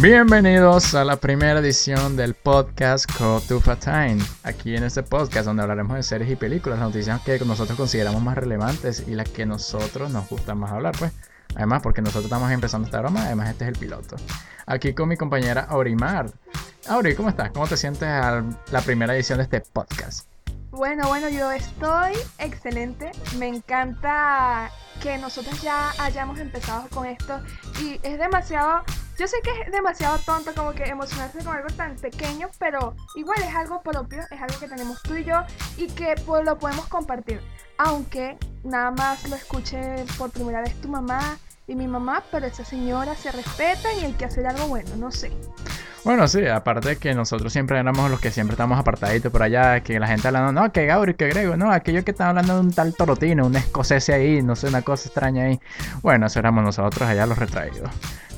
Bienvenidos a la primera edición del podcast Cotufa Time. Aquí en este podcast donde hablaremos de series y películas, las noticias que nosotros consideramos más relevantes y las que nosotros nos gusta más hablar, pues. Además, porque nosotros estamos empezando esta broma, además este es el piloto. Aquí con mi compañera Aurimar. Auri, ¿cómo estás? ¿Cómo te sientes a la primera edición de este podcast? Bueno, bueno, yo estoy excelente. Me encanta que nosotros ya hayamos empezado con esto y es demasiado yo sé que es demasiado tonto como que emocionarse con algo tan pequeño, pero igual es algo propio, es algo que tenemos tú y yo y que pues, lo podemos compartir. Aunque nada más lo escuche por primera vez tu mamá y mi mamá, pero esa señora se respeta y hay que hacer algo bueno, no sé. Bueno, sí, aparte que nosotros siempre éramos los que siempre estamos apartaditos por allá, que la gente hablando, no, que Gauri, que Grego, no, aquellos que están hablando de un tal Torotino, un escocés ahí, no sé, una cosa extraña ahí. Bueno, eso éramos nosotros allá los retraídos.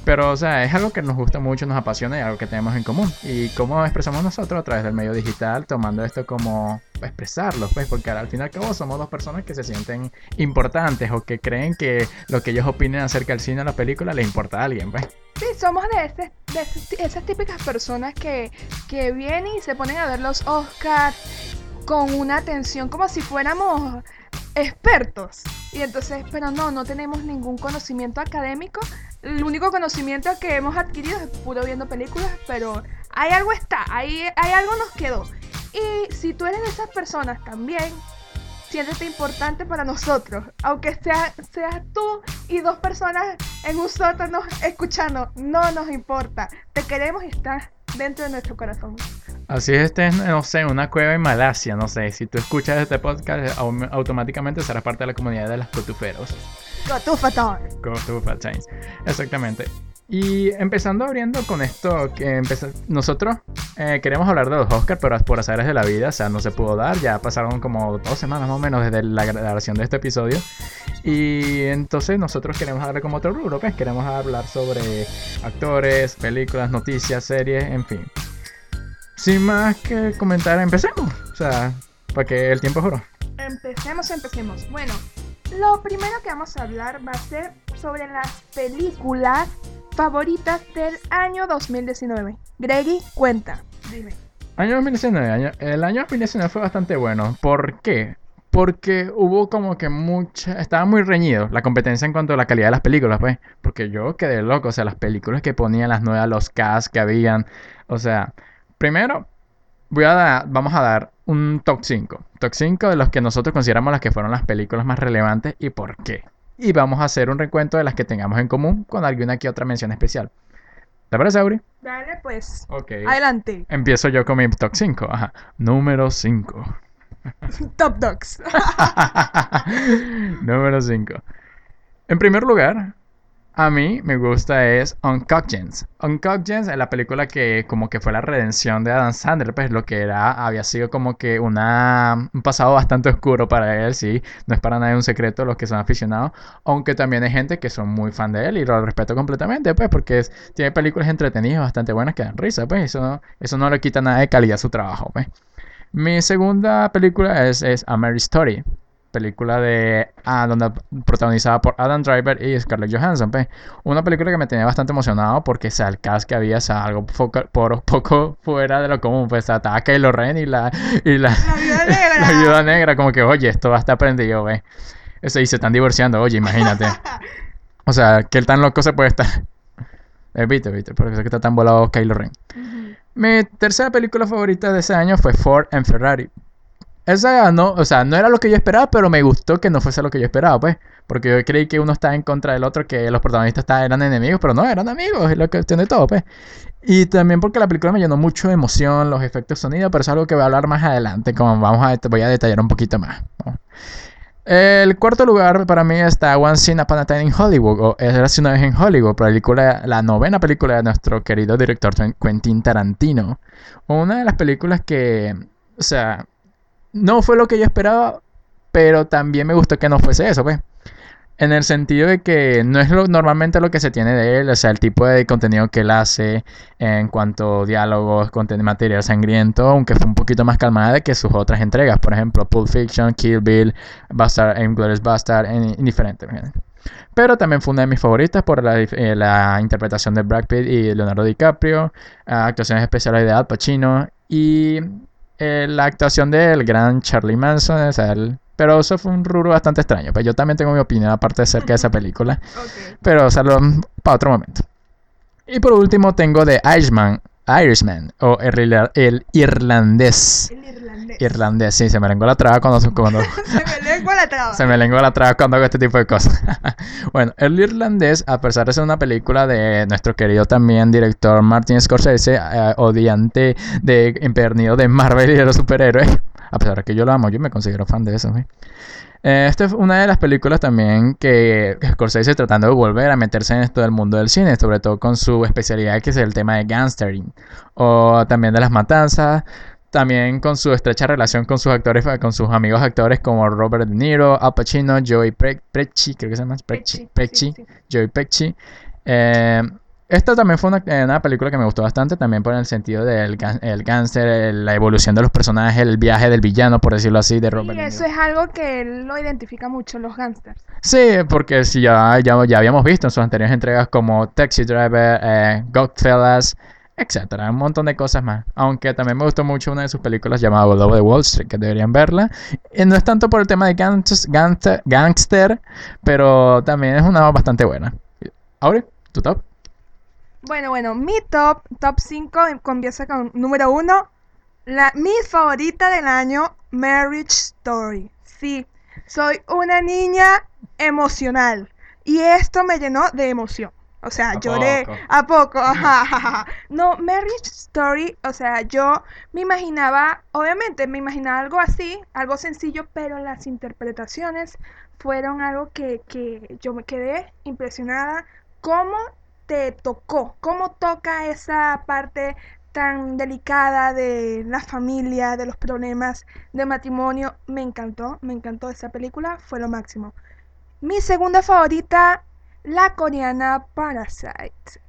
Pero, o sea, es algo que nos gusta mucho, nos apasiona y algo que tenemos en común. Y cómo expresamos nosotros a través del medio digital, tomando esto como expresarlo, pues, porque al fin y al cabo somos dos personas que se sienten importantes o que creen que lo que ellos opinen acerca del cine o la película le importa a alguien, pues. Sí, somos de, este, de esas típicas personas que, que vienen y se ponen a ver los Oscars con una atención como si fuéramos expertos. Y entonces, pero no, no tenemos ningún conocimiento académico. El único conocimiento que hemos adquirido es puro viendo películas, pero hay algo está, hay algo nos quedó. Y si tú eres de esas personas también, siéntete importante para nosotros. Aunque sea, seas tú y dos personas en un sótano escuchando, no nos importa. Te queremos y estás dentro de nuestro corazón. Así es, este, no sé, una cueva en Malasia, no sé. Si tú escuchas este podcast, automáticamente serás parte de la comunidad de los cotuferos. Cotufa Time. Cotufa Times. Exactamente. Y empezando abriendo con esto, que nosotros eh, queremos hablar de los Oscars, pero por azares de la vida, o sea, no se pudo dar. Ya pasaron como dos semanas más o menos desde la grabación de este episodio. Y entonces nosotros queremos darle como otro rubro, pues queremos hablar sobre actores, películas, noticias, series, en fin. Sin más que comentar, empecemos. O sea, para que el tiempo juro. Empecemos, empecemos. Bueno, lo primero que vamos a hablar va a ser sobre las películas favoritas del año 2019. Greggy, cuenta. Dime. Año 2019, el año 2019 fue bastante bueno. ¿Por qué? Porque hubo como que mucha. Estaba muy reñido la competencia en cuanto a la calidad de las películas, pues. Porque yo quedé loco. O sea, las películas que ponían, las nuevas, los casts que habían. O sea, primero, voy a dar, vamos a dar un top 5. Top 5 de los que nosotros consideramos las que fueron las películas más relevantes y por qué. Y vamos a hacer un recuento de las que tengamos en común con alguna que otra mención especial. ¿Te parece, Auri? Dale, pues. Ok. Adelante. Empiezo yo con mi top 5. Ajá. Número 5. Top Dogs. Número 5. En primer lugar, a mí me gusta es Uncut Gems. Uncut Gems es la película que como que fue la redención de Adam Sandler, pues lo que era, había sido como que un pasado bastante oscuro para él, sí, no es para nadie un secreto los que son aficionados, aunque también hay gente que son muy fan de él y lo respeto completamente, pues porque tiene películas entretenidas bastante buenas que dan risa, pues eso, eso no le quita nada de calidad a su trabajo, pues. Mi segunda película es, es A Mary Story, película de ah, donde protagonizada por Adam Driver y Scarlett Johansson. Pues. Una película que me tenía bastante emocionado porque el cast que había, o algo por, poco fuera de lo común. Pues estaba Kylo Ren y la, y la, la, viuda negra. Como que, oye, esto va a estar prendido, ve. Eso y se están divorciando, oye, imagínate. O sea, que el tan loco se puede estar. Eh, viste, viste, por eso que está tan volado Kylo Ren. Mi tercera película favorita de ese año fue Ford and Ferrari. Esa no, o sea, no era lo que yo esperaba, pero me gustó que no fuese lo que yo esperaba, pues. Porque yo creí que uno estaba en contra del otro, que los protagonistas eran enemigos, pero no, eran amigos, es lo que tiene todo, pues. Y también porque la película me llenó mucho de emoción, los efectos de sonido, pero es algo que voy a hablar más adelante, como vamos a, voy a detallar un poquito más. El cuarto lugar para mí está One Scene Upon a Time in Hollywood, o Era una vez en Hollywood, película, la novena película de nuestro querido director Quentin Tarantino. Una de las películas que, o sea, no fue lo que yo esperaba, pero también me gustó que no fuese eso, pues. En el sentido de que no es lo, normalmente lo que se tiene de él, o sea, el tipo de contenido que él hace en cuanto a diálogos, contenido material sangriento, aunque fue un poquito más calmada de que sus otras entregas, por ejemplo, Pulp Fiction, Kill Bill, Bastard, Inglourious Bastard, indiferente. Pero también fue una de mis favoritas por la, eh, la interpretación de Brad Pitt y Leonardo DiCaprio, ah, actuaciones especiales de Al Pacino y eh, la actuación del gran Charlie Manson. o sea, el- pero eso fue un rubro bastante extraño. Pues yo también tengo mi opinión aparte acerca de esa película. Pero o sea, lo- para otro momento. Y por último tengo The Irishman, Irishman o el, el irlandés. El irlandés. Irlandés, sí, se me lengua la traba cuando, cuando Se me lengua la traba. se me lengua la traba cuando hago este tipo de cosas. bueno, el irlandés, a pesar de ser una película de nuestro querido también director Martin Scorsese, eh, odiante de empernido de Marvel y de los superhéroes, a pesar de que yo lo amo, yo me considero fan de eso. ¿sí? Eh, Esta es una de las películas también que Scorsese tratando de volver a meterse en esto del mundo del cine, sobre todo con su especialidad que es el tema de gangstering o también de las matanzas, también con su estrecha relación con sus actores, con sus amigos actores como Robert De Niro, Al Pacino, Joey Pre- Pesci, creo que se llama sí, sí. Joey Pesci. Eh, esta también fue una, eh, una película que me gustó bastante, también por el sentido del el gánster, el- la evolución de los personajes, el viaje del villano, por decirlo así, de Robert Y eso es algo que él lo identifica mucho, los gangsters. Sí, porque si ya, ya, ya habíamos visto en sus anteriores entregas como Taxi Driver, eh, Godfellas, etcétera, un montón de cosas más. Aunque también me gustó mucho una de sus películas llamada Lobo de Wall Street, que deberían verla. Y no es tanto por el tema de gangster, gangster, pero también es una bastante buena. Aure, tu top. Bueno, bueno, mi top, top 5 comienza con número 1. La, mi favorita del año, Marriage Story. Sí, soy una niña emocional. Y esto me llenó de emoción. O sea, ¿A lloré poco? a poco. ajá, ajá, ajá. No, Marriage Story, o sea, yo me imaginaba, obviamente me imaginaba algo así, algo sencillo, pero las interpretaciones fueron algo que, que yo me quedé impresionada. ¿Cómo tocó? ¿Cómo toca esa parte tan delicada de la familia, de los problemas de matrimonio? Me encantó, me encantó esa película, fue lo máximo. Mi segunda favorita, la coreana Parasite.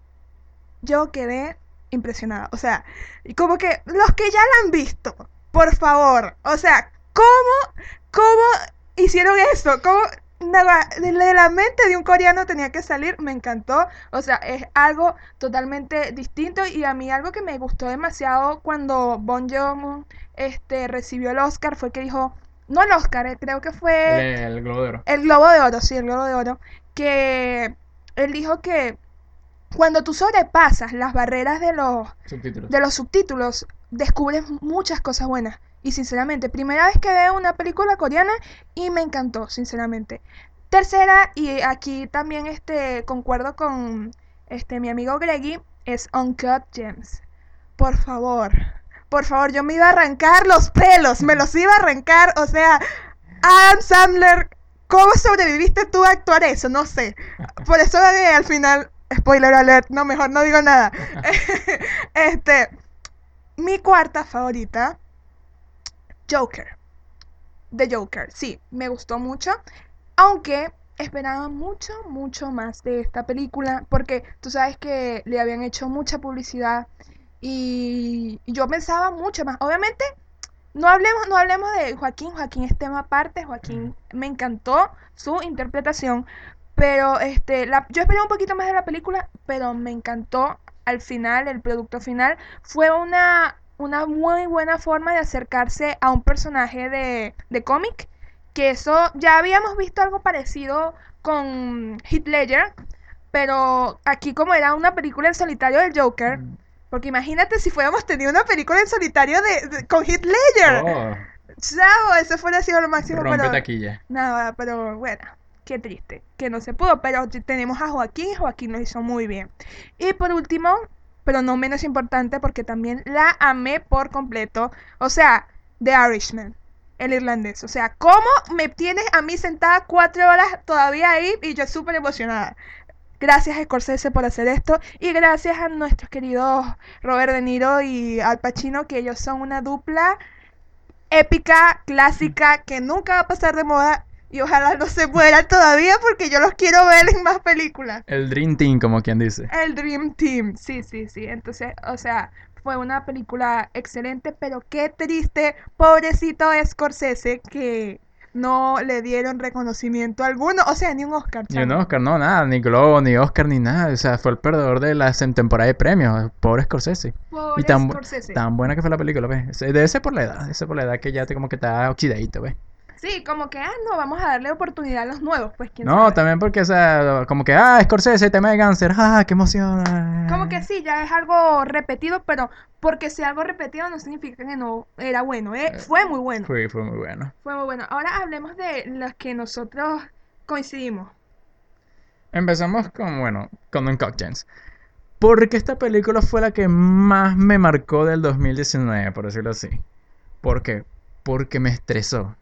Yo quedé impresionada. O sea, como que los que ya la han visto, por favor. O sea, ¿cómo, cómo hicieron eso? ¿Cómo de de la mente de un coreano tenía que salir? Me encantó. O sea, es algo totalmente distinto y a mí algo que me gustó demasiado cuando Bon Joon este, recibió el Oscar fue que dijo, no el Oscar, eh, creo que fue El, Globo de Oro. el Globo de Oro, sí, el Globo de Oro, que él dijo que cuando tú sobrepasas las barreras de los, Subtítulos. de los subtítulos, descubres muchas cosas buenas. Y sinceramente, primera vez que veo una película coreana y me encantó, sinceramente. Tercera, y aquí también este, concuerdo con este, mi amigo Greggy, es Uncut Gems. Por favor, por favor, yo me iba a arrancar los pelos, me los iba a arrancar, o sea, Adam Sandler, ¿cómo sobreviviste tú a actuar eso? No sé. Por eso eh, al final, spoiler alert, no, mejor no digo nada. este, mi cuarta favorita, Joker. The Joker, sí, me gustó mucho, aunque esperaba mucho, mucho más de esta película, porque tú sabes que le habían hecho mucha publicidad y yo pensaba mucho más. Obviamente, no hablemos, no hablemos de Joaquín, Joaquín es tema aparte, Joaquín me encantó su interpretación, pero este, la, yo esperé un poquito más de la película, pero me encantó al final, el producto final, fue una, una muy buena forma de acercarse a un personaje de, de cómic, que eso ya habíamos visto algo parecido con Heath Ledger, pero aquí como era una película en solitario del Joker, Mm. porque imagínate si fuéramos tenido una película en solitario de, de- con Heath Ledger. Oh, Chao, eso fuera sido lo máximo, rompe pero taquilla. nada, pero bueno, qué triste que no se pudo, pero tenemos a Joaquín, Joaquín lo hizo muy bien. Y por último, pero no menos importante, porque también la amé por completo, o sea, The Irishman, el irlandés, o sea, ¿cómo me tienes a mí sentada cuatro horas todavía ahí y yo súper emocionada? Gracias a Scorsese por hacer esto y gracias a nuestros queridos Robert De Niro y Al Pacino, que ellos son una dupla épica, clásica, que nunca va a pasar de moda y ojalá no se mueran todavía porque yo los quiero ver en más películas. El Dream Team, como quien dice. El Dream Team, sí, sí, sí. Entonces, o sea, fue una película excelente, pero qué triste, pobrecito Scorsese, que no le dieron reconocimiento alguno, o sea, ni un Oscar. Ni un. Oscar, no, nada, ni Globo, ni Oscar, ni nada. O sea, fue el perdedor de la temporada de premios. Pobre Scorsese. Pobre Y tan, Scorsese. tan buena que fue la película, ¿ves? Ese- Debe ser por la edad, debe ser por la edad que ya te como que está oxidadito, ¿ves? Sí, como que, ah, no, vamos a darle oportunidad a los nuevos, pues quién No, sabe. también porque, o sea, como que, ah, Scorsese, tema de cáncer, ah, qué emoción. Como que sí, ya es algo repetido, pero porque sea algo repetido no significa que no era bueno, ¿eh? Fue muy bueno. Fue, fue muy bueno. Fue muy bueno. Ahora hablemos de los que nosotros coincidimos. Empezamos con, bueno, con Gems. Porque esta película fue la que más me marcó del 2019, por decirlo así. ¿Por qué? Porque me estresó.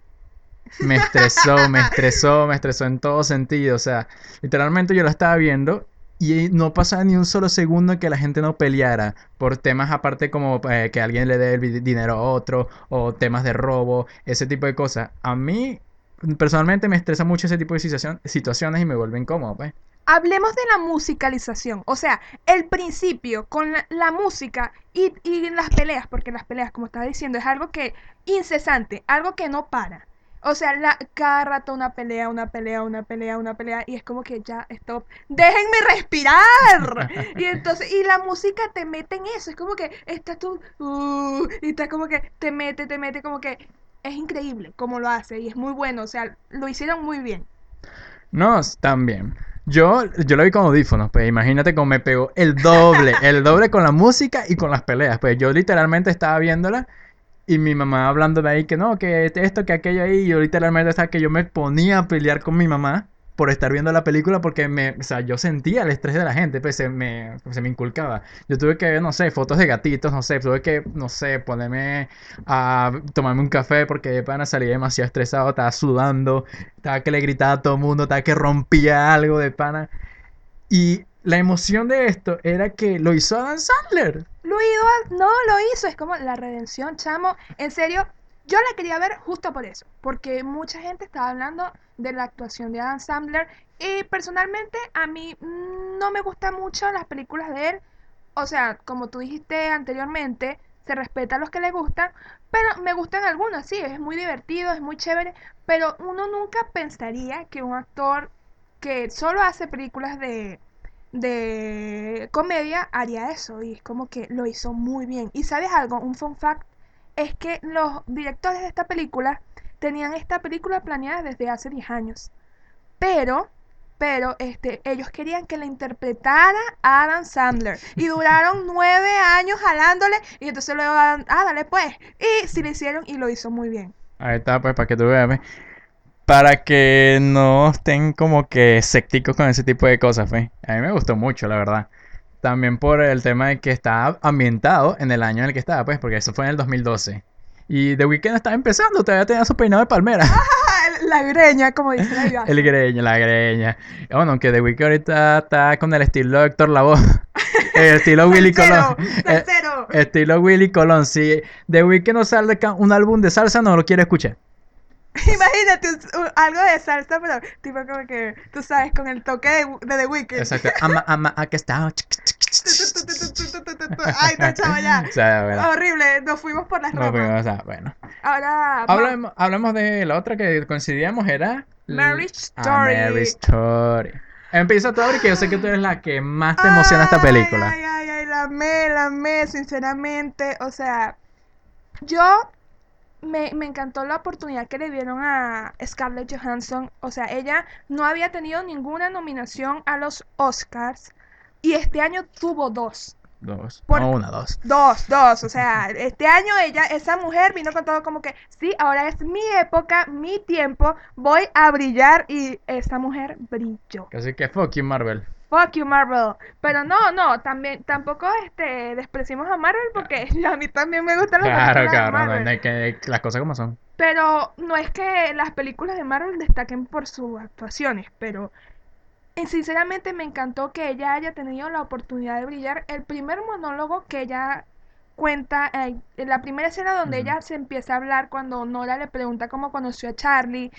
Me estresó, me estresó, me estresó en todo sentido. O sea, literalmente yo la estaba viendo y no pasaba ni un solo segundo que la gente no peleara por temas aparte como eh, que alguien le dé el dinero a otro o temas de robo, ese tipo de cosas. A mí, personalmente, me estresa mucho ese tipo de situación- situaciones y me vuelve incómodo, pues. Hablemos de la musicalización, o sea, el principio con la, música y, y las peleas, porque las peleas, como estaba diciendo, es algo que incesante, algo que no para. O sea, la, cada rato una pelea, una pelea, una pelea, una pelea, y es como que ya, stop, déjenme respirar. Y entonces, y la música te mete en eso, es como que estás tú, uh, y está como que te mete, te mete, como que es increíble cómo lo hace, y es muy bueno, o sea, lo hicieron muy bien. No, también. Yo, yo lo vi con audífonos, pues imagínate cómo me pegó el doble, el doble con la música y con las peleas. Pues yo literalmente estaba viéndola y mi mamá hablando de ahí que no, que esto, que aquello ahí. Y yo literalmente estaba que yo me ponía a pelear con mi mamá por estar viendo la película porque me, o sea, yo sentía el estrés de la gente, pues se me, se me inculcaba. Yo tuve que no sé, fotos de gatitos, no sé, tuve que, no sé, ponerme a tomarme un café porque de pana salí demasiado estresado, estaba sudando, estaba que le gritaba a todo el mundo, estaba que rompía algo de pana. Y la emoción de esto era que lo hizo Adam Sandler. Lo hizo, no lo hizo, es como la redención, chamo. En serio, yo la quería ver justo por eso, porque mucha gente estaba hablando de la actuación de Adam Sandler y personalmente a mí mm, no me gustan mucho las películas de él. O sea, como tú dijiste anteriormente, se respeta a los que le gustan, pero me gustan algunas, sí, es muy divertido, es muy chévere, pero uno nunca pensaría que un actor que solo hace películas de, de comedia haría eso y es como que lo hizo muy bien. Y sabes algo, un fun fact es que los directores de esta película tenían esta película planeada desde hace 10 años. Pero, pero, este, ellos querían que la interpretara Adam Sandler. Y duraron nueve años jalándole. Y entonces luego, Adam, ah, dale pues. Y sí lo hicieron y lo hizo muy bien. Ahí está, pues, para que tú veas. Para que no estén como que escépticos con ese tipo de cosas, pues. A mí me gustó mucho, la verdad. También por el tema de que está ambientado en el año en el que estaba, pues, porque eso fue en el 2012. Y The Weeknd estaba empezando, todavía tenía su peinado de palmera. La greña, como dice la. El greña, la greña. Bueno, aunque The Weeknd ahorita está con el estilo de Héctor Lavoe. El estilo Willy Colón. Eh. Estilo Willy Colón. Si The Weeknd no sale un álbum de salsa, no lo quiere escuchar. Imagínate un- un- algo de salsa, pero tipo como que, tú sabes, con el toque de, de The Weeknd. Exacto. Ama, ama, aquí está. Ay, no, chavo, ya. O sea, bueno. Horrible, nos fuimos por las ramas. pero, o sea, bueno. Ahora, Hablemos, hablemos de la otra que coincidíamos, era... Marriage Ah, Story. Marriage Story. Empieza tú, que yo sé que tú eres la que más te emociona esta película. Ay, ay, ay, la amé, la amé, sinceramente. O sea, yo me, me encantó la oportunidad que le dieron a Scarlett Johansson. O sea, ella no había tenido ninguna nominación a los Oscars y este año tuvo dos. Dos. Por- No, una, dos. Dos, dos, o sea, este año ella, esa mujer vino con todo como que, sí, ahora es mi época, mi tiempo, voy a brillar y esa mujer brilló. Así que fuck you, Marvel. Fuck you, Marvel. Pero no, no, también, tampoco este, despreciamos a Marvel porque a mí también me gustan las Claro, películas de no, Marvel. no hay que las cosas como son. Pero no es que las películas de Marvel destaquen por sus actuaciones, pero eh, sinceramente me encantó que ella haya tenido la oportunidad de brillar. El primer monólogo que ella cuenta, eh, en la primera escena donde ella se empieza a hablar cuando Nora le pregunta cómo conoció a Charlie,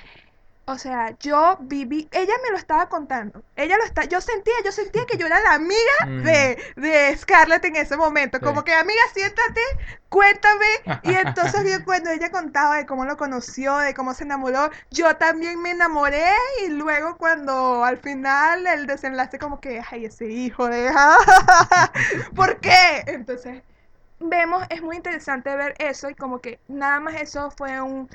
O sea, yo viví, ella me lo estaba contando. Ella lo está, yo sentía, yo sentía que yo era la amiga Mm. de, de Scarlett en ese momento. Sí. Como que, amiga, siéntate, cuéntame. Y entonces yo cuando ella contaba de cómo lo conoció, de cómo se enamoró, yo también me enamoré. Y luego cuando al final el desenlace como que, ay, ese hijo de... ¿Por qué? Entonces, vemos, es muy interesante ver eso y como que nada más eso fue un...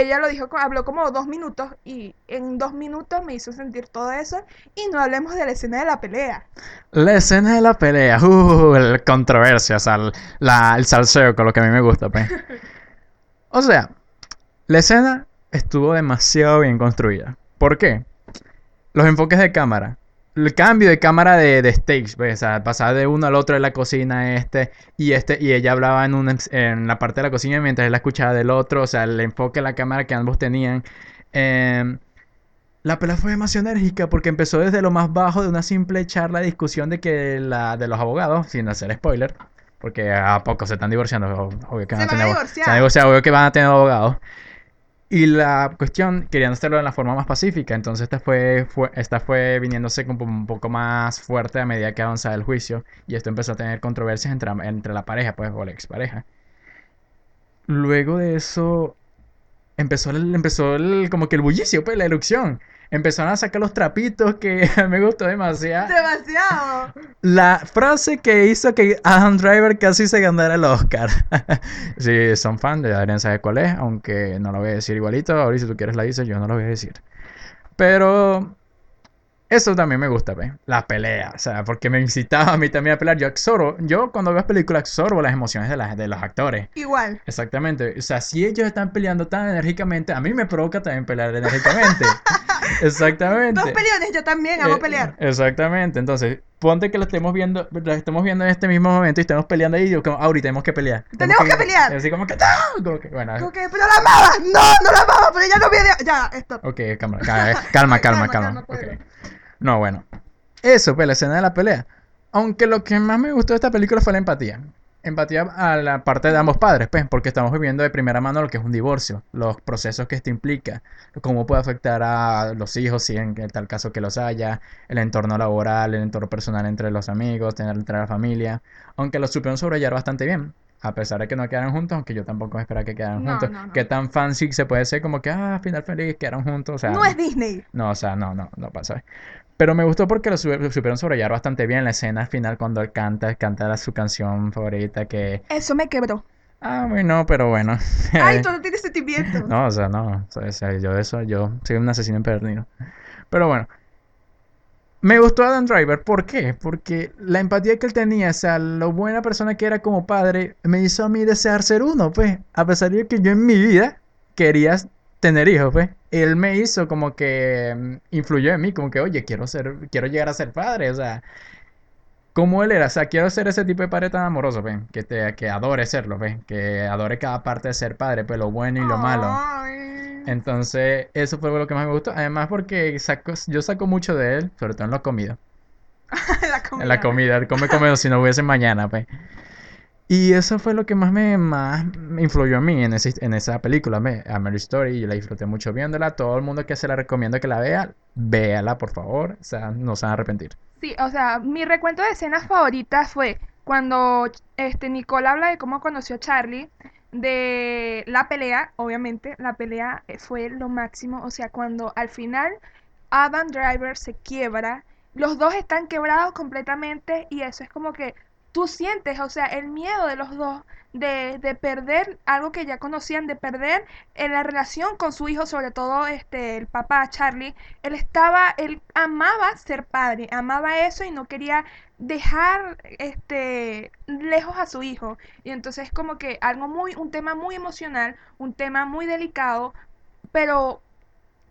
Ella lo dijo, habló como dos minutos y en dos minutos me hizo sentir todo eso y no hablemos de la escena de la pelea. La escena de la pelea, uh, el controversia, o sea, el, la- el salseo con lo que a mí me gusta, pues. O sea, la escena estuvo demasiado bien construida. ¿Por qué? Los enfoques de cámara. El cambio de cámara de, de stage, pues, o sea, pasar de uno al otro de la cocina, este y este, y ella hablaba en, un, en la parte de la cocina mientras él la escuchaba del otro, o sea, el enfoque de la cámara que ambos tenían. Em, la pelea fue demasiado enérgica porque empezó desde lo más bajo de una simple charla de discusión de que la de los abogados, sin hacer spoiler, porque a poco se están divorciando, o- obvio que Se van a tener divorciar. se obvio que van a tener abogados. Y la cuestión, querían hacerlo de la forma más pacífica, entonces esta fue, esta fue viniéndose como un poco más fuerte a medida que avanzaba el juicio, y esto empezó a tener controversias entre, entre la pareja, pues, o la expareja. Luego de eso, empezó el, empezó el, como que el bullicio, pues, la erupción. Empezaron a sacar los trapitos que me gustó demasiado. Demasiado. La frase que hizo que Adam Driver casi se ganara el Oscar. si son fan, ya deberían saber cuál es, aunque no lo voy a decir igualito. Ahora si tú quieres la dices, yo no lo voy a decir. Pero eso también me gusta, ¿ves? La pelea, o sea, porque me incitaba a mí también a pelear. Yo absorbo, yo cuando veo películas absorbo las emociones de, las de los actores. Igual. Exactamente. O sea, si ellos están peleando tan enérgicamente, a mí me provoca también pelear enérgicamente. Exactamente. Dos peleones, yo también amo Eh, pelear. Exactamente. Entonces, ponte que lo estemos viendo, lo estemos viendo en este mismo momento y estemos peleando ahí y yo como, ahorita tenemos que pelear. Tenemos que pelear. Así como que, ¡ah! como que, bueno, Como que, pero la amaba. No, no la amaba, pero ella no viene. Ya, esto. ok, calma, calma, calma, calma, Calma, calma. calma, ok. pueblo. No, bueno. Eso, pues la escena de la pelea. Aunque lo que más me gustó de esta película fue la empatía. Empatía a la parte de ambos padres, pues, porque estamos viviendo de primera mano lo que es un divorcio, los procesos que esto implica, cómo puede afectar a los hijos, si en tal caso que los haya, el entorno laboral, el entorno personal entre los amigos, tener entre la familia. Aunque lo supieron sobrellevar bastante bien, a pesar de que no quedaran juntos, aunque yo tampoco esperaba que quedaran No, juntos. no, no. Qué tan fancy se puede ser como que, ah, final feliz, quedaron juntos, o sea. No es Disney. No, o sea, no, no, no pasa. Pero me gustó porque lo supieron sobrellevar bastante bien la escena final cuando él canta, canta su canción favorita que... Eso me quebró. Ah, bueno, pero bueno. Ay, tú no tienes sentimientos. No, o sea, no. o sea, o sea, yo eso, yo soy un asesino empedernido. Pero bueno. Me gustó Adam Driver, ¿por qué? Porque la empatía que él tenía, o sea, lo buena persona que era como padre, me hizo a mí desear ser uno, pues. A pesar de que yo en mi vida quería tener hijos, pues. Él me hizo como que mm, influyó en mí, como que, oye, quiero ser, quiero llegar a ser padre, o sea. Como él era, o sea, quiero ser ese tipo de padre tan amoroso, pues, que te, que adore serlo, pues, que adore cada parte de ser padre, pues, lo bueno y lo malo. Entonces, eso fue lo que más me gustó. Además, porque saco, yo saco mucho de él, sobre todo en la comida. la comida. En la comida, él come como si no hubiese mañana, pues. Y eso fue lo que más me, más me influyó en mí en, ese- en esa película, me, A Mary Story. Yo la disfruté mucho viéndola. Todo el mundo que se la recomiendo que la vea, véala, por favor. O sea, no se van a arrepentir. Sí, o sea, mi recuento de escenas favoritas fue cuando este Nicole habla de cómo conoció a Charlie, de la pelea, obviamente, la pelea eh, fue lo máximo, o sea, cuando al final Adam Driver se quiebra, los dos están quebrados completamente y eso es como que tú sientes, o sea, el miedo de los dos de, de perder algo que ya conocían, de perder en la relación con su hijo, sobre todo este el papá Charlie, él estaba, él amaba ser padre, amaba eso y no quería dejar este lejos a su hijo. Y entonces como que algo muy, un tema muy emocional, un tema muy delicado, pero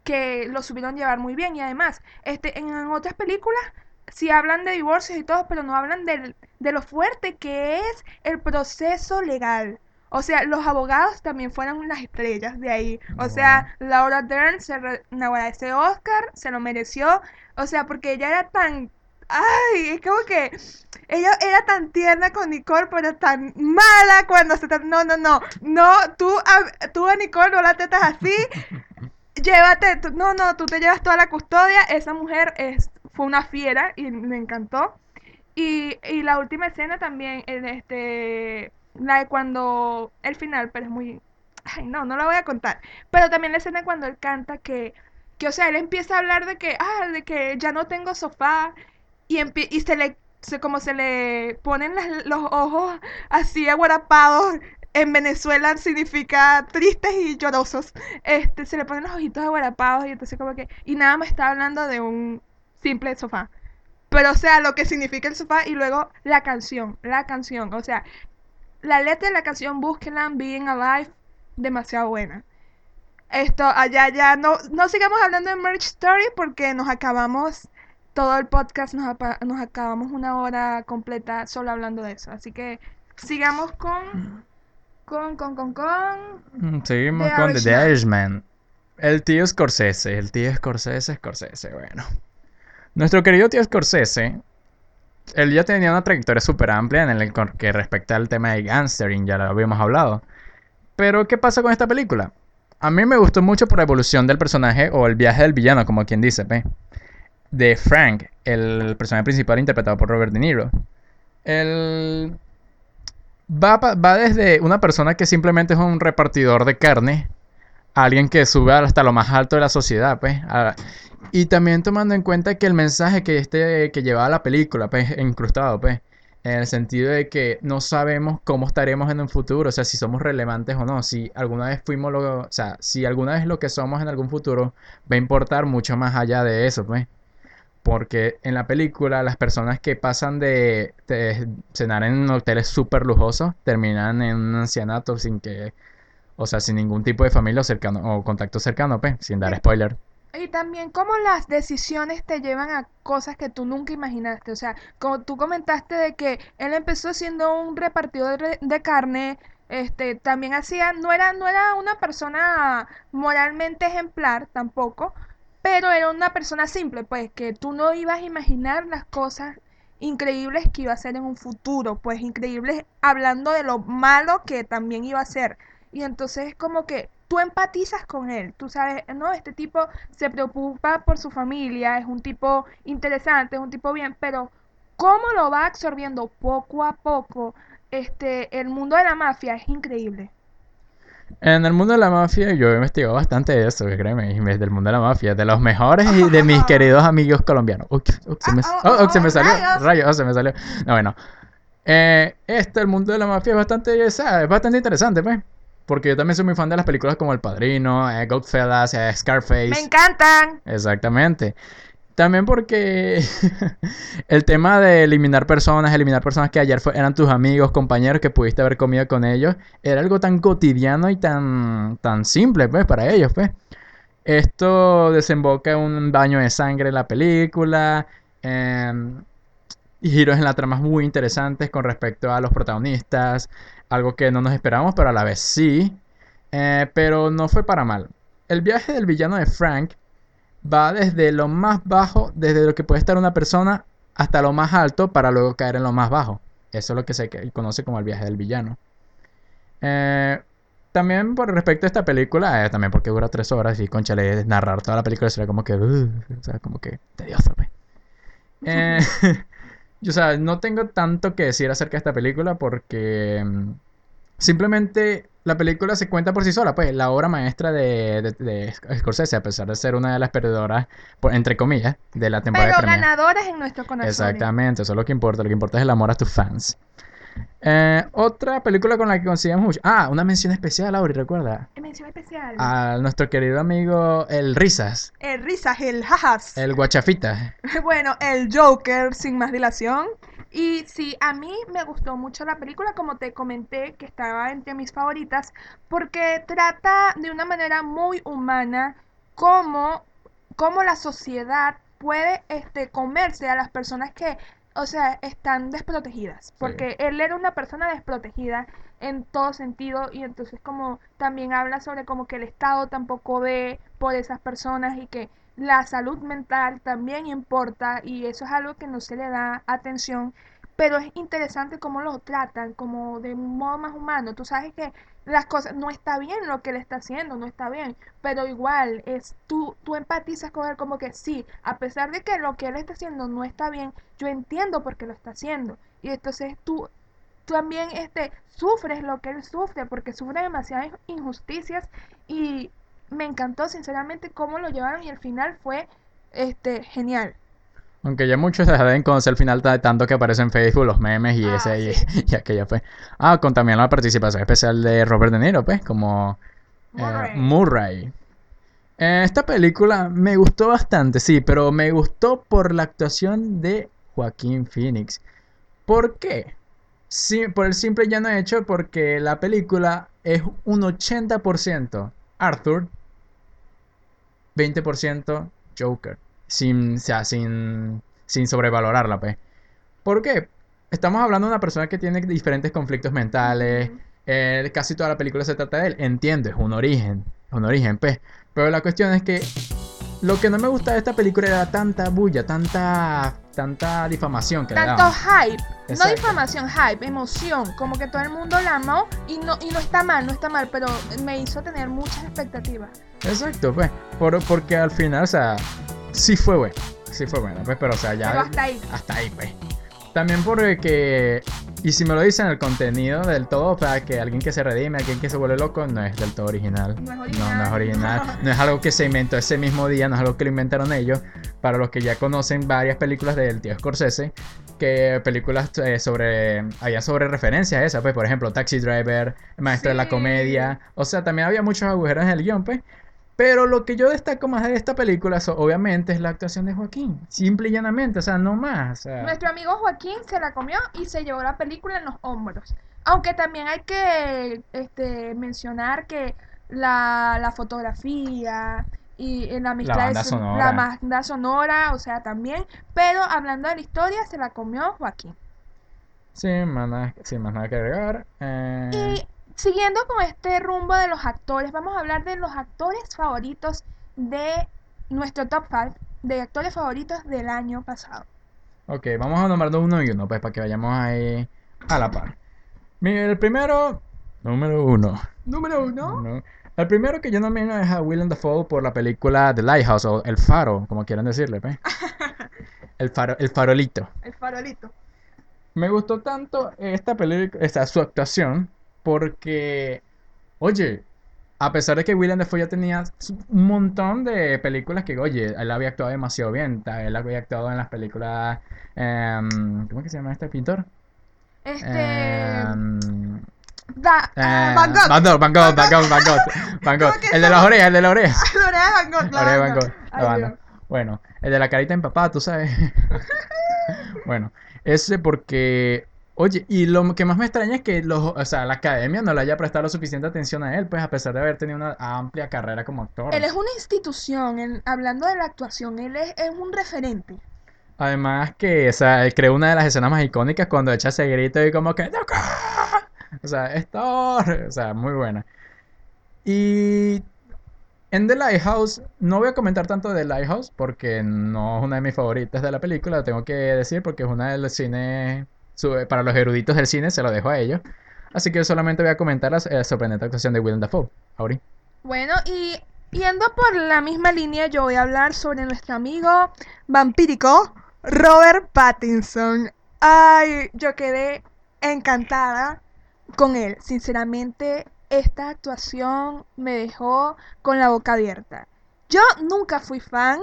que lo supieron llevar muy bien. Y además, este, en, en otras películas sí hablan de divorcios y todo, pero no hablan del- de lo fuerte que es el proceso legal. O sea, los abogados también fueron las estrellas de ahí. O sea, Laura Dern se re- naguará, ese Oscar, se lo mereció. O sea, porque ella era tan... Ay, es como que ella era tan tierna con Nicole, pero tan mala cuando se... No, no, no. No, tú a, tú a Nicole no la tratas así. llévate, tú- no, no, tú te llevas toda la custodia, esa mujer es, fue una fiera y me encantó. Y, y la última escena también, en este, la de cuando, el final, pero es muy, ay, no, no la voy a contar. Pero también la escena cuando él canta que, que, o sea, él empieza a hablar de que, ah, de que ya no tengo sofá y, y se le, se, como se le ponen las- los ojos así aguarapados. En Venezuela significa tristes y llorosos. Este, se le ponen los ojitos aguarapados y entonces como que, y nada más está hablando de un simple sofá. Pero, o sea, lo que significa el sofá y luego la canción, la canción. O sea, la letra de la canción, búsquenla, Being Alive, demasiado buena. Esto, allá ya, no, no sigamos hablando de Merch Story porque nos acabamos todo el podcast, nos, nos acabamos una hora completa solo hablando de eso. Así que sigamos con, con, con, con, con... Mm, Seguimos The con The Irishman. Irishman. El tío Scorsese, el tío Scorsese, Scorsese, bueno. Nuestro querido tío Scorsese, él ya tenía una trayectoria súper amplia en el que respecta al tema de gangstering, ya lo habíamos hablado. Pero, ¿qué pasa con esta película? A mí me gustó mucho por la evolución del personaje o el viaje del villano, como quien dice, ¿ve? De Frank, el personaje principal interpretado por Robert De Niro. El Va, va desde una persona que simplemente es un repartidor de carne a alguien que sube hasta lo más alto de la sociedad, pues. Y también tomando en cuenta que el mensaje que este que llevaba la película, pues, incrustado, pues, en el sentido de que no sabemos cómo estaremos en un futuro, o sea, si somos relevantes o no, si alguna vez fuimos lo, o sea, si alguna vez lo que somos en algún futuro va a importar mucho más allá de eso, pues. Porque en la película las personas que pasan de, de cenar en hoteles súper lujosos terminan en un ancianato sin que, o sea, sin ningún tipo de familia o cercano o contacto cercano, pues, sin dar spoiler. Y también cómo las decisiones te llevan a cosas que tú nunca imaginaste. O sea, como tú comentaste de que él empezó siendo un repartidor de, carne, este, también hacía, no era, no era una persona moralmente ejemplar tampoco, pero era una persona simple, pues, que tú no ibas a imaginar las cosas increíbles que iba a ser en un futuro, pues increíbles hablando de lo malo que también iba a ser. Y entonces es como que tú empatizas con él, tú sabes, no, este tipo se preocupa por su familia, es un tipo interesante, es un tipo bien, pero cómo lo va absorbiendo poco a poco este el mundo de la mafia es increíble. En el mundo de la mafia yo he investigado bastante eso, créeme, del mundo de la mafia, de los mejores y de mis queridos amigos colombianos. Uy, uy, se me, Ah, oh, oh, oh, se oh, me salió, oh, se me salió. No, bueno. Eh, esto, el mundo de la mafia es bastante, es bastante interesante, pues. Porque yo también soy muy fan de las películas como El Padrino, eh, Goodfellas, eh, Scarface. Me encantan. Exactamente. También porque el tema de eliminar personas, eliminar personas que ayer fue- eran tus amigos, compañeros, que pudiste haber comido con ellos, era algo tan cotidiano y tan, tan simple, pues, para ellos, pues. Esto desemboca en un baño de sangre en la película, y giros en la trama muy interesantes con respecto a los protagonistas, algo que no nos esperábamos, pero a la vez sí. Eh, pero no fue para mal. El viaje del villano de Frank va desde lo más bajo, desde lo que puede estar una persona, hasta lo más alto para luego caer en lo más bajo. Eso es lo que se conoce como el viaje del villano. Eh, también por respecto a esta película, eh, también porque dura tres horas y conchale, narrar toda la película sería como que, uh, o sea, como que tedioso, pues. Eh, o sea, no tengo tanto que decir acerca de esta película porque mm, simplemente la película se cuenta por sí sola, pues la obra maestra de, de, de Scorsese, a pesar de ser una de las perdedoras, por- entre comillas, de la temporada Pero de ganadores en nuestro corazón. Exactamente, eso es lo que importa. Lo que importa es el amor a tus fans. Eh, otra película con la que coincidimos mucho. Ah, una mención especial, Auri, recuerda. Mención especial. A nuestro querido amigo el Risas, El risas, el jajas. el Guachafita. Bueno, el Joker, sin más dilación. Y sí, a mí me gustó mucho la película, como te comenté, que estaba entre mis favoritas, porque trata de una manera muy humana cómo, cómo la sociedad puede este, comerse a las personas que, o sea, están desprotegidas. Porque él era una persona desprotegida en todo sentido y entonces como también habla sobre como que el Estado tampoco ve por esas personas y que la salud mental también importa y eso es algo que no se le da atención, pero es interesante cómo lo tratan, como de un modo más humano. Tú sabes que las cosas, no está bien lo que él está haciendo, no está bien, pero igual es tú, tú empatizas con él como que sí, a pesar de que lo que él está haciendo no está bien, yo entiendo por qué lo está haciendo. Y entonces tú, también este, sufres lo que él sufre, porque sufre demasiadas injusticias y me encantó sinceramente cómo lo llevaron y el final fue este, genial. Aunque ya muchos deben conocer el final de tanto que aparece en Facebook, los memes y Ah, ese sí. y, y aquella fue. Ah, con también la participación especial de Robert De Niro, pues, como eh, Murray. Murray. Eh, esta película me gustó bastante, sí, pero me gustó por la actuación de Joaquín Phoenix. ¿Por qué? Sí, por el simple y llano hecho porque la película es un 80% Arthur, 20% Joker. Sin, o sea, sin, sin sobrevalorarla, pues. ¿Por qué? Estamos hablando de una persona que tiene diferentes conflictos mentales. Eh, casi toda la película se trata de él. Entiendo, es un origen. Es un origen, pues. Pero la cuestión es que lo que no me gusta de esta película era tanta bulla, tanta, tanta difamación que Tanto hype, no difamación, hype, emoción, como que todo el mundo la amó y no, y no está mal, no está mal, pero me hizo tener muchas expectativas. Exacto, pues. Por- porque al final, o sea, sí fue bueno. Sí fue bueno, pues. Pero, o sea, ya. Pero hasta ahí. Hasta ahí, pues. También porque, y si me lo dicen, el contenido del todo, o sea, que alguien que se redime, alguien que se vuelve loco, no es del todo original. No es No, no es original. No es algo que se inventó ese mismo día, no es algo que lo inventaron ellos. Para los que ya conocen varias películas del tío Scorsese, que películas eh, sobre, había sobre referencias esas, pues, por ejemplo, Taxi Driver, Maestro de la Sí. Comedia. O sea, también había muchos agujeros en el guion, pues. Pero lo que yo destaco más de esta película, so- obviamente, es la actuación de Joaquín. Simple y llanamente, o sea, no más. o sea. Nuestro amigo Joaquín se la comió y se llevó la película en los hombros. Aunque también hay que este, mencionar que la, la fotografía y eh, la mezcla de banda son- sonora. la banda sonora, o sea, también. Pero hablando de la historia, se la comió Joaquín. Sí, más nada, sin más nada que agregar. Eh, Y siguiendo con este rumbo de los actores, vamos a hablar de los actores favoritos de nuestro top 5 de actores favoritos del año pasado. Ok, vamos a nombrarnos uno y uno, pues, para que vayamos ahí a la par. El primero, número uno. Número uno. No. El primero que yo nomino es a Willem Dafoe por la película The Lighthouse, o El Faro, como quieran decirle, pues. El, faro, el farolito. El farolito. Me gustó tanto esta película, esta, su actuación, porque, oye, a pesar de que Willem Dafoe ya tenía un montón de películas que, oye, él había actuado demasiado bien, él había actuado en las películas, em, ¿cómo es que se llama este pintor? Este. Em, Da- ah, eh, Van Gogh. Van Gogh, Van Gogh, Van Gogh, Van Gogh, Van Gogh. ¿Cómo que El de las orejas, el de las orejas. Lorea Van Gogh, la banda. Van Gogh, la banda. Bueno, el de la carita empapada, tú sabes. Bueno, ese porque, oye, y lo que más me extraña es que los, o sea, la academia no le haya prestado la suficiente atención a él, pues a pesar de haber tenido una amplia carrera como actor. Él es una institución, en- hablando de la actuación, él es, es un referente. Además que, o sea, él creó una de las escenas más icónicas cuando echa ese grito y como que. O sea, es Thor, o sea, muy buena. Y en The Lighthouse, no voy a comentar tanto de The Lighthouse porque no es una de mis favoritas de la película, lo tengo que decir porque es una del cine, su- para los eruditos del cine se lo dejo a ellos. Así que solamente voy a comentar la eh, sorprendente actuación de Willem Dafoe. Auri. Bueno, y yendo por la misma línea, yo voy a hablar sobre nuestro amigo vampírico Robert Pattinson. Ay, yo quedé encantada con él. Sinceramente, esta actuación me dejó con la boca abierta. Yo nunca fui fan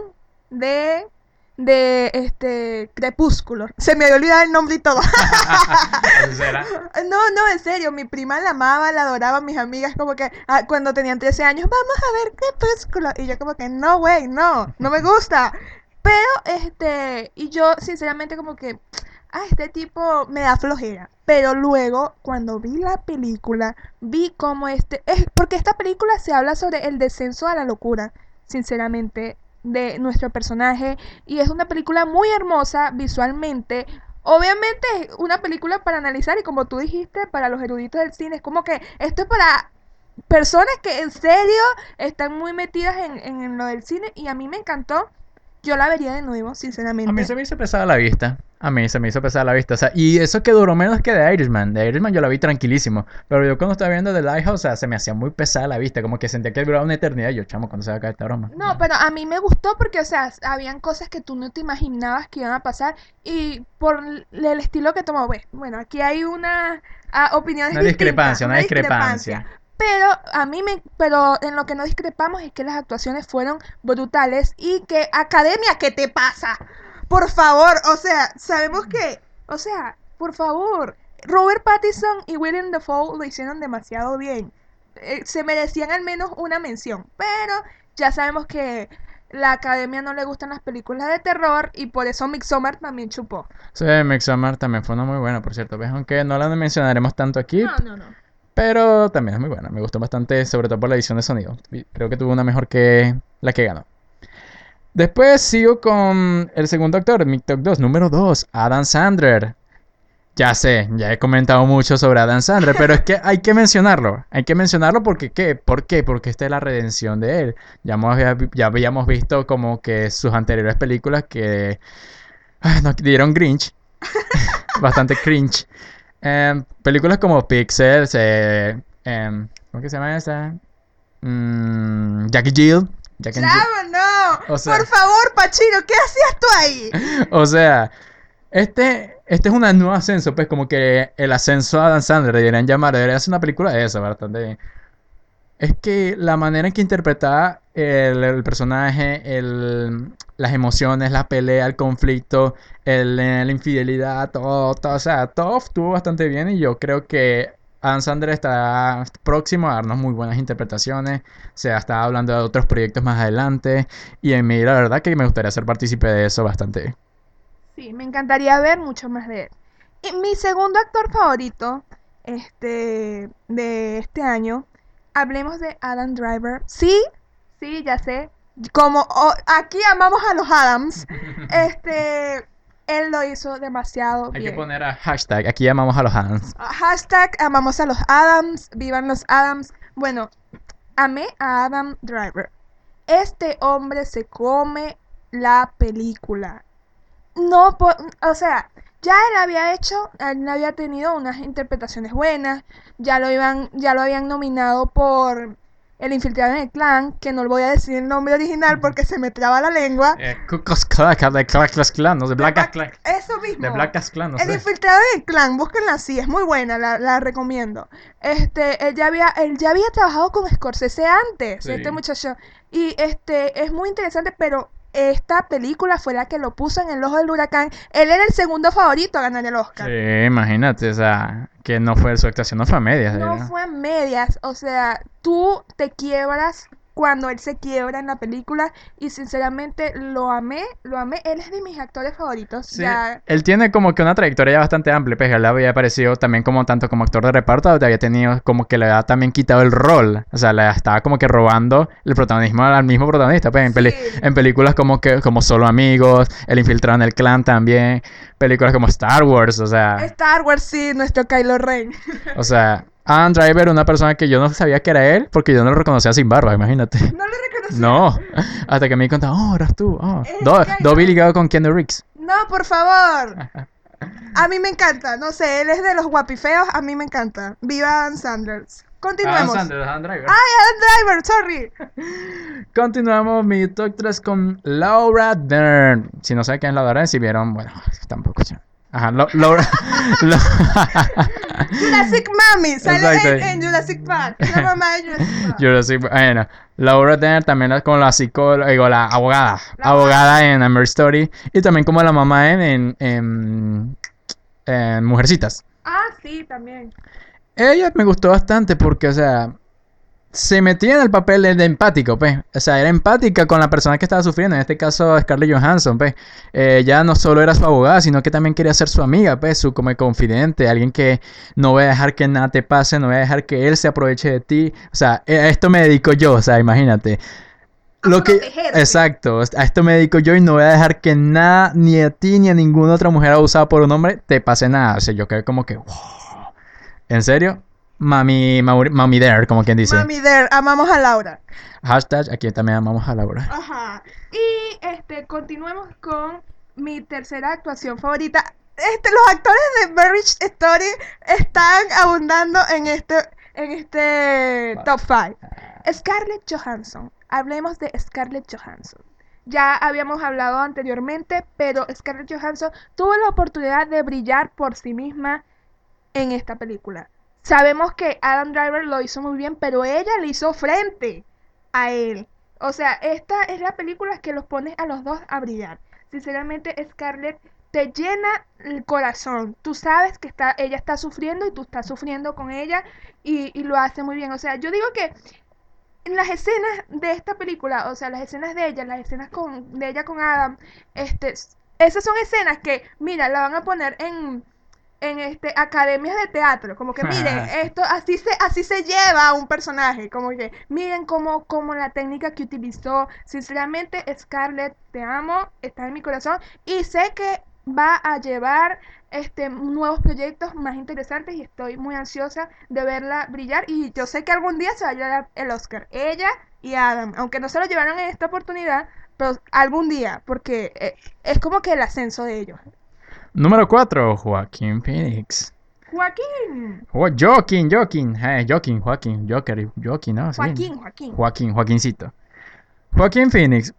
de de este Crepúsculo. Se me había olvidado el nombre y todo. No, no, en serio, mi prima la amaba, la adoraba, mis amigas como que ah, cuando tenían 13 años, vamos a ver Crepúsculo. Y yo como que, no, güey, no, no me gusta. Pero, este, y yo sinceramente como que, ah, este tipo me da flojera. Pero luego, cuando vi la película, vi como este, es porque esta película se habla sobre el descenso a la locura, sinceramente, de nuestro personaje. Y es una película muy hermosa visualmente. Obviamente es una película para analizar y como tú dijiste, para los eruditos del cine, es como que esto es para personas que en serio están muy metidas en, en lo del cine y a mí me encantó Yo la vería de nuevo, sinceramente. A mí se me hizo pesada la vista. A mí se me hizo pesada la vista. O sea, y eso que duró menos que The Irishman. The Irishman yo la vi tranquilísimo. Pero yo cuando estaba viendo The Lighthouse, o sea, se me hacía muy pesada la vista. Como que sentía que duraba una eternidad. Y yo, chamo, cuando se va a caer esta broma? No, pero a mí me gustó porque, o sea, habían cosas que tú no te imaginabas que iban a pasar y por el estilo que tomó. pues, Bueno, aquí hay una ah, opiniones Una distintas, discrepancia, una discrepancia. Pero a mí me, pero en lo que no discrepamos es que las actuaciones fueron brutales y que Academia, ¿qué te pasa? Por favor, o sea, sabemos que, o sea, por favor, Robert Pattinson y Willem Dafoe lo hicieron demasiado bien. Eh, se merecían al menos una mención, pero ya sabemos que la Academia no le gustan las películas de terror y por eso Midsommar también chupó. Sí, Midsommar también fue una muy buena, por cierto. ¿Ves? Aunque no la mencionaremos tanto aquí. No, no, no. Pero también es muy buena. Me gustó bastante, sobre todo por la edición de sonido. Creo que tuvo una mejor que la que ganó. Después sigo con el segundo actor, TikTok 2, número 2, Adam Sandler. Ya sé, ya he comentado mucho sobre Adam Sandler, pero es que hay que mencionarlo. Hay que mencionarlo porque, ¿qué? ¿Por qué? Porque esta es la redención de él. Ya, hemos- ya habíamos visto como que sus anteriores películas que ah, nos dieron Grinch. Bastante cringe. Em, películas como Pixels, eh, em, ¿cómo que se llama esa? Mm, Jackie Jill. Jack and Jill. ¡Chavo, no! O sea- Por favor, Pachino, ¿qué hacías tú ahí? O sea, este, este es un nuevo ascenso, pues como que el ascenso a Dan Sandler deberían llamar, debería ser una película de eso, bastante bien. Es que la manera en que interpretaba el, el personaje, el, las emociones, la pelea, el conflicto, el, eh, la infidelidad, todo, todo, o sea, todo estuvo bastante bien y yo creo que Adam Sandler está próximo a darnos muy buenas interpretaciones, o sea, está hablando de otros proyectos más adelante y en mí la verdad que me gustaría ser partícipe de eso bastante. Sí, me encantaría ver mucho más de él. Y mi segundo actor favorito este, de este año, hablemos de Adam Driver. Sí, sí, ya sé. Como oh, aquí amamos a los Adams, este, él lo hizo demasiado Hay que bien. poner a hashtag, aquí llamamos a los Hans. Hashtag amamos a los Adams, vivan los Adams. Bueno, amé a Adam Driver. Este hombre se come la película. No, po- o sea, ya él había hecho, él había tenido unas interpretaciones buenas, ya lo iban, ya lo habían nominado por El infiltrado en el clan, que no le voy a decir el nombre original porque se me traba la lengua. Eh, Cucos Clan, de Clack Clash Clan, no, de Black Ass Clan. Eso mismo. De Black Ass Clan, no El sé. infiltrado en el clan, búsquenla así, es muy buena, la, la recomiendo. Este, él ya había, él ya había trabajado con Scorsese antes, Sí. este muchacho. Y este, es muy interesante, pero esta película fue la que lo puso en el ojo del huracán. Él era el segundo favorito a ganar el Oscar. Sí, imagínate, o sea, que no fue su actuación, no fue a medias. No ¿verdad? fue a medias, o sea, tú te quiebras cuando él se quiebra en la película y sinceramente lo amé, lo amé, él es de mis actores favoritos. Sí, Ya, Él tiene como que una trayectoria bastante amplia, pues él había aparecido también como tanto como actor de reparto, había tenido como que le había también quitado el rol, o sea, le estaba como que robando el protagonismo al mismo protagonista, pues en, peli- Sí. en películas como que como Solo Amigos, El infiltrado en el clan también, películas como Star Wars, o sea, Star Wars, sí, nuestro Kylo Ren. o sea, Adam Driver, una persona que yo no sabía que era él porque yo no lo reconocía sin barba, imagínate. No lo reconocí. No, hasta que me di cuenta, oh, eras tú, oh. Do-. Dobby ligado con Keanu Reeves. No, por favor. A mí me encanta. No sé, él es de los guapifeos. A mí me encanta. Viva Adam Sanders. Continuemos. Adam Driver. Ay, Adam Driver, sorry. Continuamos mi top 3 con Laura Dern. Si no saben quién es Laura Dern, si vieron, bueno, tampoco. sé. Ajá, Laura. Jurassic Mami. Sale en, en Jurassic Park. La mamá de Jurassic Park. Jurassic- bueno, Laura Dern también como la psicóloga, digo, la abogada. La abogada en Amber Story. Y también como la mamá en, en, en- en Mujercitas. Ah, sí, también. Ella me gustó bastante porque, o sea, se metía en el papel de, de empático, pues. O sea, era empática con la persona que estaba sufriendo. En este caso, Scarlett Johansson, pues. Eh, ya no solo era su abogada, sino que también quería ser su amiga, pues, su como confidente, alguien que no voy a dejar que nada te pase, no voy a dejar que él se aproveche de ti. O sea, eh, a esto me dedico yo, o sea, imagínate. Lo que, exacto, a esto me dedico yo y no voy a dejar que nada, ni a ti ni a ninguna otra mujer abusada por un hombre, te pase nada. O sea, yo quedé como que, wow. ¿En serio? Mami, Mauri- Mami There, como quien dice. Mami there, amamos a Laura. Hashtag, aquí también amamos a Laura. Ajá. Y este, continuemos con mi tercera actuación favorita. Este, los actores de Marriage Story están abundando en este, en este top 5. Scarlett Johansson. Hablemos de Scarlett Johansson. Ya habíamos hablado anteriormente, pero Scarlett Johansson tuvo la oportunidad de brillar por sí misma en esta película. Sabemos que Adam Driver lo hizo muy bien, pero ella le hizo frente a él. O sea, esta es la película que los pone a los dos a brillar. Sinceramente, Scarlett te llena el corazón. Tú sabes que está, ella está sufriendo y tú estás sufriendo con ella y, lo hace muy bien. O sea, yo digo que en las escenas de esta película, o sea, las escenas de ella, las escenas con, de ella con Adam, este, esas son escenas que, mira, la van a poner en, en este, academias de teatro, como que miren, esto así se, así se lleva a un personaje, como que miren cómo, cómo la técnica que utilizó, sinceramente, Scarlett, te amo, está en mi corazón, y sé que va a llevar este nuevos proyectos más interesantes y estoy muy ansiosa de verla brillar y yo sé que algún día se va a llevar el Oscar, ella y Adam, aunque no se lo llevaron en esta oportunidad, pero algún día, porque eh, es como que el ascenso de ellos. Número 4, Joaquín Phoenix. Joaquín, Jo- Joaquín, Joaquín, eh, Joaquín, Joaquín, Joker, Joaquín, ¿no? Sí. Joaquín, Joaquín. Joaquín, Joaquincito. Joaquín Phoenix.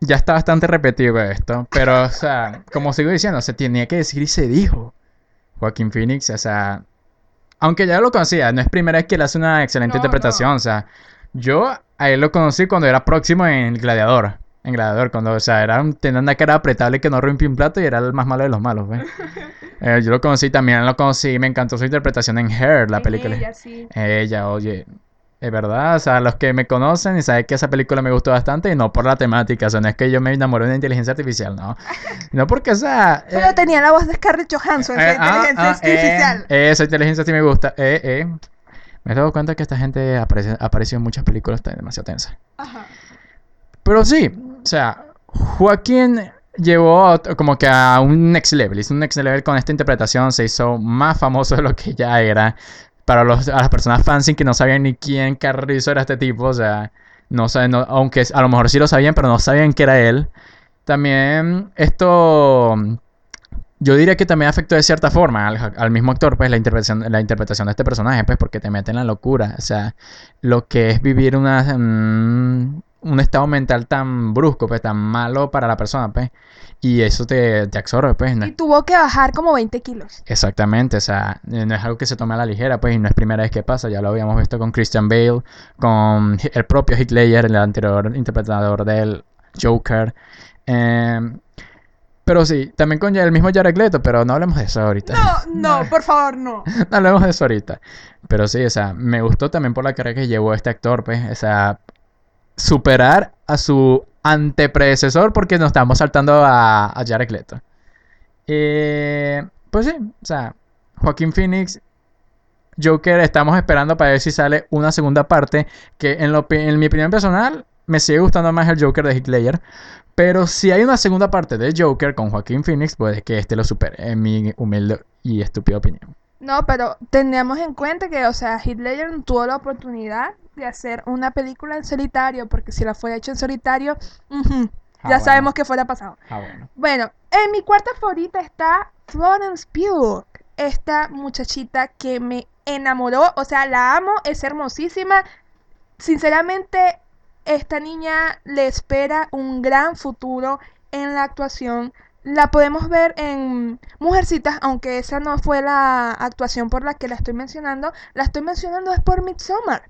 Ya está bastante repetido esto, pero, o sea, como sigo diciendo, se tenía que decir y se dijo. Joaquín Phoenix, o sea, aunque ya lo conocía, no es primera vez que él hace una excelente No, interpretación, no. o sea, yo a él lo conocí cuando era próximo en Gladiador. En Gladiador, cuando, o sea, era un, tenía una cara apretable que no rompía un plato y era el más malo de los malos, ¿ves? Eh, yo lo conocí también, lo conocí, me encantó su interpretación en Her, la En película. ella, sí. Ella, oye, es verdad, o sea, los que me conocen y saben que esa película me gustó bastante y no por la temática, o sea, no es que yo me enamoré de una inteligencia artificial, no. No porque, o sea... Pero eh, tenía la voz de Scarlett Johansson, esa eh, ah, inteligencia ah, artificial. eh, esa inteligencia sí me gusta. Eh, eh. Me he dado cuenta que esta gente aparece, apareció en muchas películas está demasiado tensa. Ajá. Pero sí, sea, Joaquín llevó como que a un next level, hizo un next level con esta interpretación, se hizo más famoso de lo que ya era. Para los, a las personas fans que no sabían ni quién carrizo era este tipo, o sea, no saben, aunque a lo mejor sí lo sabían, pero no sabían que era él. También esto, yo diría que también afectó de cierta forma al, al mismo actor, pues la interpretación, la interpretación de este personaje, pues porque te mete en la locura, o sea, lo que es vivir una, mm, un estado mental tan brusco, pues tan malo para la persona, pues, y eso te, te absorbe, pues, no Y tuvo que bajar como 20 kilos. Exactamente, o sea, eh, no es algo que se tome a la ligera, pues, y no es primera vez que pasa, ya lo habíamos visto con Christian Bale, con el propio Heath Ledger, el anterior interpretador del Joker, em, pero sí, también con el mismo Jared Leto, pero no hablemos de eso ahorita. No, no, por favor, no. No hablemos de eso ahorita. Pero sí, o sea, me gustó también por la carrera que llevó este actor, pues, o sea, superar a su antepredecesor porque nos estamos saltando a, a Jared Leto. Eh, pues sí, o sea, Joaquín Phoenix, Joker, estamos esperando para ver si sale una segunda parte que en, lo, en mi opinión personal me sigue gustando más el Joker de Ledger. Pero si hay una segunda parte de Joker con Joaquín Phoenix, puede que este lo supere, en mi humilde y estúpida opinión. No, pero tengamos en cuenta que, o sea, Heath Ledger tuvo la oportunidad de hacer una película en solitario, porque si la fuera hecho en solitario, Ah, ya bueno. sabemos que fuera pasado. Ah, bueno. Bueno, en mi cuarta favorita está Florence Pugh, esta muchachita que me enamoró, o sea, la amo, es hermosísima. Sinceramente, esta niña le espera un gran futuro en la actuación. La podemos ver en Mujercitas, aunque esa no fue la actuación por la que la estoy mencionando. La estoy mencionando es por Midsommar.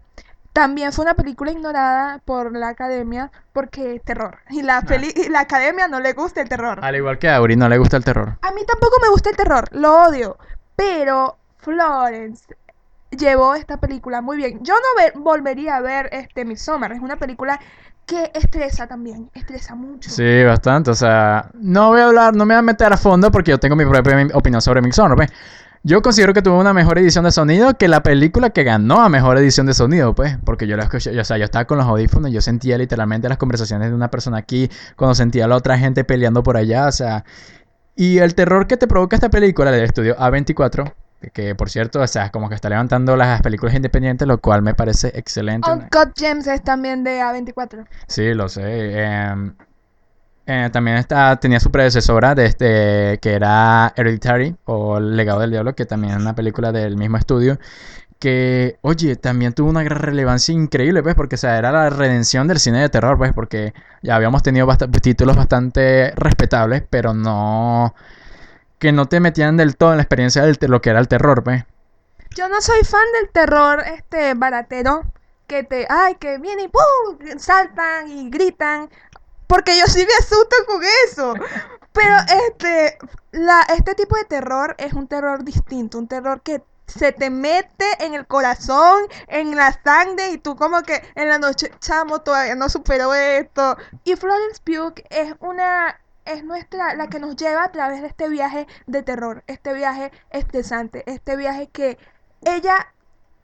También fue una película ignorada por la academia porque es terror. Y la, peli- y la academia no le gusta el terror. Al igual que a Auri, no le gusta el terror. A mí tampoco me gusta el terror, lo odio. Pero Florence llevó esta película muy bien. Yo no ve- volvería a ver este Midsommar. Es una película que estresa también, estresa mucho. Sí, bastante. O sea, no voy a hablar, no me voy a meter a fondo porque yo tengo mi propia opinión sobre Midsommar. pues. Yo considero que tuvo una mejor edición de sonido que la película que ganó a mejor edición de sonido, pues. Porque yo la escuché, o sea, yo estaba con los audífonos yo sentía literalmente las conversaciones de una persona aquí, cuando sentía a la otra gente peleando por allá, o sea. Y el terror que te provoca esta película del estudio A24 Que por cierto, o sea, como que está levantando las películas independientes, lo cual me parece excelente. Uncut Gems es también de A24. Sí, lo sé. em, eh, también está, tenía su predecesora de este, que era Hereditary o El legado del diablo, que también es una película del mismo estudio. Que, oye, también tuvo una gran relevancia increíble, pues, porque, o sea, era la redención del cine de terror, pues, porque ya habíamos tenido bast- títulos bastante respetables, pero no. Que no te metían del todo en la experiencia de lo que era el terror, pues. Yo no soy fan del terror este baratero que te, ay, que viene y ¡pum! saltan y gritan, porque yo sí me asusto con eso. Pero este la este tipo de terror es un terror distinto, un terror que se te mete en el corazón, en la sangre y tú como que en la noche, chamo, todavía no supero esto. Y Florence Pugh es una es nuestra la que nos lleva a través de este viaje de terror, este viaje estresante, este viaje que ella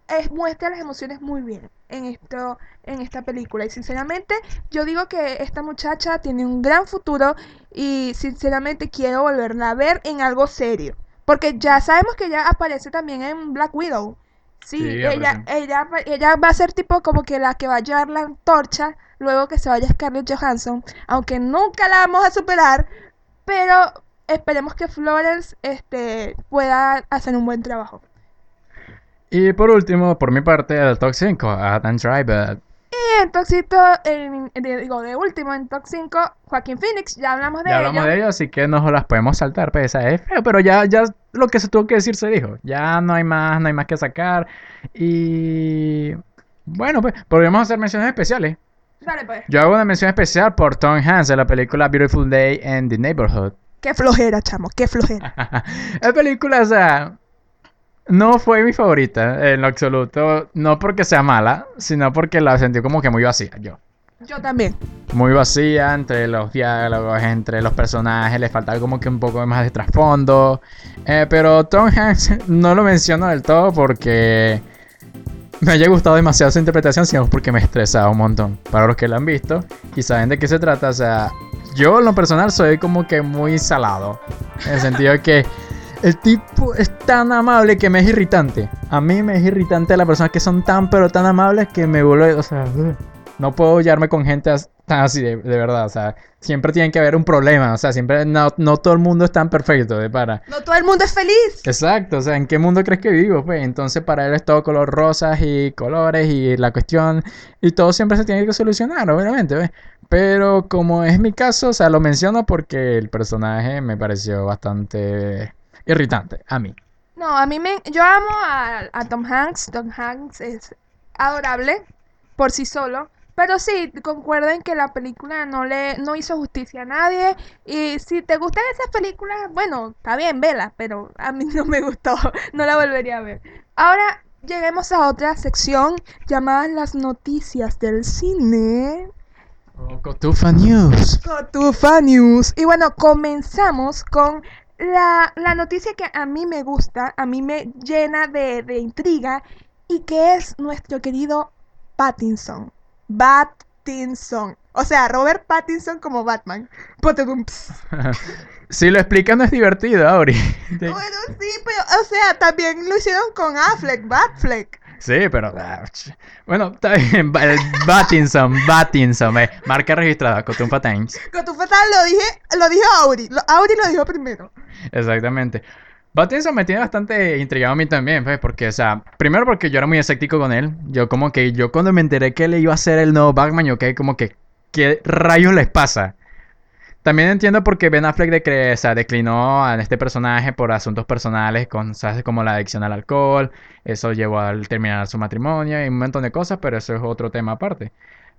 es, muestra las emociones muy bien en esto en esta película. Y sinceramente yo digo que esta muchacha tiene un gran futuro y sinceramente quiero volverla a ver en algo serio porque ya sabemos que ella aparece también en Black Widow. Sí, Sí, ella ella ella va a ser tipo como que la que va a llevar la antorcha luego que se vaya Scarlett Johansson aunque nunca la vamos a superar pero esperemos que Florence este pueda hacer un buen trabajo Y por último, por mi parte, el top 5, Adam Driver. Y en Toxito, en- de- digo, de último en Top 5, Joaquín Phoenix, ya hablamos de Ya hablamos ello. de ello, así que nos las podemos saltar, pues, esa es feo, pero ya, ya lo que se tuvo que decir se dijo. Ya no hay más, no hay más que sacar. Y bueno, pues, podríamos hacer menciones especiales. Dale pues. Yo hago una mención especial por Tom Hanks en la película Beautiful Day in the Neighborhood. Qué flojera, chamo, qué flojera. La película, o sea, no fue mi favorita en lo absoluto. No porque sea mala, sino porque la sentí como que muy vacía, yo. Yo también. muy vacía entre los diálogos, entre los personajes, le faltaba como que un poco más de trasfondo. Eh, pero Tom Hanks no lo menciono del todo porque me haya gustado demasiado su interpretación, sino porque me estresaba un montón. Para los que la han visto y saben de qué se trata, o sea, yo en lo personal soy como que muy salado. En el sentido de que el tipo es tan amable que me es irritante. A mí me es irritante las personas que son tan pero tan amables que me vuelve, o sea, no puedo hallarme con gente tan así de, de verdad. O sea, siempre tiene que haber un problema. O sea, siempre no, no todo el mundo es tan perfecto de para. No todo el mundo es feliz. Exacto, o sea, ¿en qué mundo crees que vivo? Pues entonces para él es todo color rosas y colores y la cuestión y todo siempre se tiene que solucionar, obviamente, ¿ves? Pero como es mi caso, o sea, lo menciono porque el personaje me pareció bastante irritante a mí. No, a mí me... Yo amo a, a Tom Hanks. Tom Hanks es adorable por sí solo. Pero sí, concuerden que la película no le no hizo justicia a nadie. Y si te gustan esas películas, bueno, está bien, vela, pero a mí no me gustó. No la volvería a ver. Ahora lleguemos a otra sección llamada las noticias del cine. Oh, Cotufa News. Cotufa News. Y bueno, comenzamos con la, la noticia que a mí me gusta, a mí me llena de, de intriga, y que es nuestro querido Pattinson. Pattinson. O sea, Robert Pattinson como Batman. Si lo explica no es divertido, Auri. Bueno, sí, pero, o sea, también lo hicieron con Affleck, Batfleck. Sí, pero... ah, Bueno, está bien. Battinson, Battinson. eh, Marca registrada, Cotufa Times. Cotufa tal, lo dije, lo dijo Auri. Auri lo dijo primero. Exactamente. Pattinson me tiene bastante intrigado a mí también, pues, porque, o sea, primero porque yo era muy escéptico con él. Yo como que, yo cuando me enteré que él iba a ser el nuevo Batman, yo quedé como que, ¿qué rayos les pasa? También entiendo por qué Ben Affleck decre- o sea, declinó a este personaje por asuntos personales, como la adicción al alcohol, eso llevó al terminar su matrimonio y un montón de cosas, pero eso es otro tema aparte.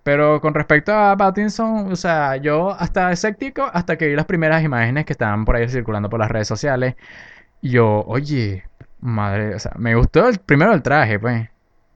Pero con respecto a Pattinson, o sea, yo hasta escéptico hasta que vi las primeras imágenes que estaban por ahí circulando por las redes sociales. Y yo, oye, madre, o sea, me gustó el, primero el traje, pues.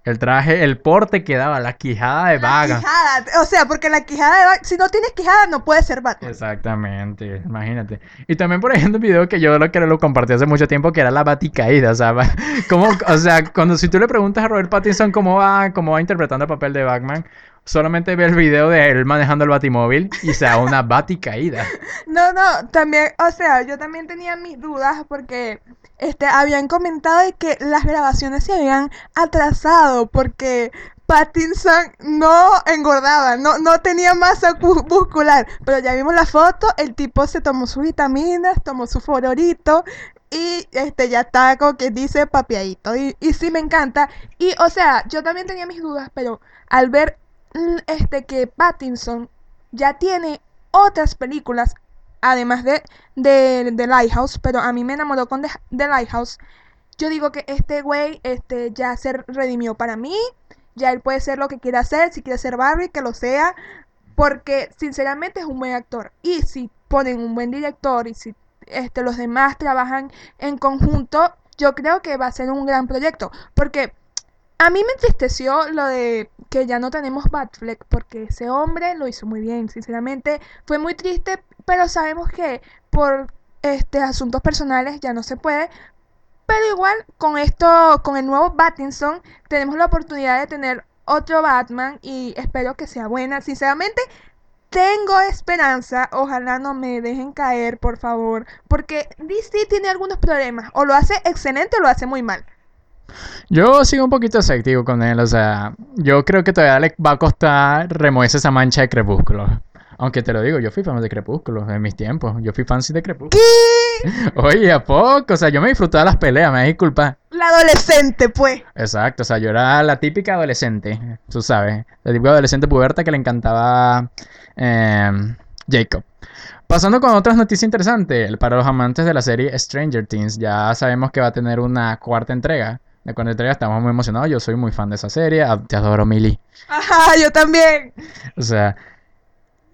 El traje, el porte que daba, la quijada de La vaga. quijada, o sea, porque la quijada de Batman, si no tienes quijada no puedes ser Batman. Exactamente, imagínate. Y también por ejemplo un video que yo lo que lo compartí hace mucho tiempo que era la baticaída, o sea, como, o sea, cuando si tú le preguntas a Robert Pattinson cómo va, cómo va interpretando el papel de Batman, solamente ve el video de él manejando el batimóvil y se da una baticaída. No, no, también, o sea, yo también tenía mis dudas porque este, habían comentado de que las grabaciones se habían atrasado porque Pattinson no engordaba, no, no tenía masa cu- muscular. Pero ya vimos la foto, el tipo se tomó sus vitaminas, tomó su fororito y este ya está como que dice papiadito. Y, y sí me encanta. Y o sea, yo también tenía mis dudas, pero al ver mm, este que Pattinson ya tiene otras películas, además de, de, de Lighthouse, pero a mí me enamoró con The, Lighthouse. Yo digo que este güey este, ya se redimió para mí. Ya él puede ser lo que quiera hacer. Si quiere ser Barbie, que lo sea. Porque sinceramente es un buen actor. Y si ponen un buen director y si este, los demás trabajan en conjunto, yo creo que va a ser un gran proyecto. Porque a mí me entristeció lo de que ya no tenemos Batfleck. Porque ese hombre lo hizo muy bien. Sinceramente fue muy triste. Pero sabemos que por este, asuntos personales ya no se puede. Pero igual con esto, con el nuevo Pattinson, tenemos la oportunidad de tener otro Batman y espero que sea buena. Sinceramente, tengo esperanza. Ojalá no me dejen caer, por favor. Porque DC tiene algunos problemas. O lo hace excelente o lo hace muy mal. Yo sigo un poquito escéptico con él, o sea, yo creo que todavía le va a costar removerse esa mancha de crepúsculo. Aunque te lo digo, yo fui fan de Crepúsculo en mis tiempos. Yo fui fan de Crepúsculo. Oye, ¿a poco? O sea, yo me disfrutaba las peleas, me disculpa. La adolescente, pues. Exacto, o sea, yo era la típica adolescente, tú sabes. La típica adolescente puberta que le encantaba eh, Jacob. Pasando con otras noticias interesantes, para los amantes de la serie Stranger Things, ya sabemos que va a tener una cuarta entrega. La cuarta entrega estamos muy emocionados, yo soy muy fan de esa serie, te adoro Millie. Ajá, yo también. O sea,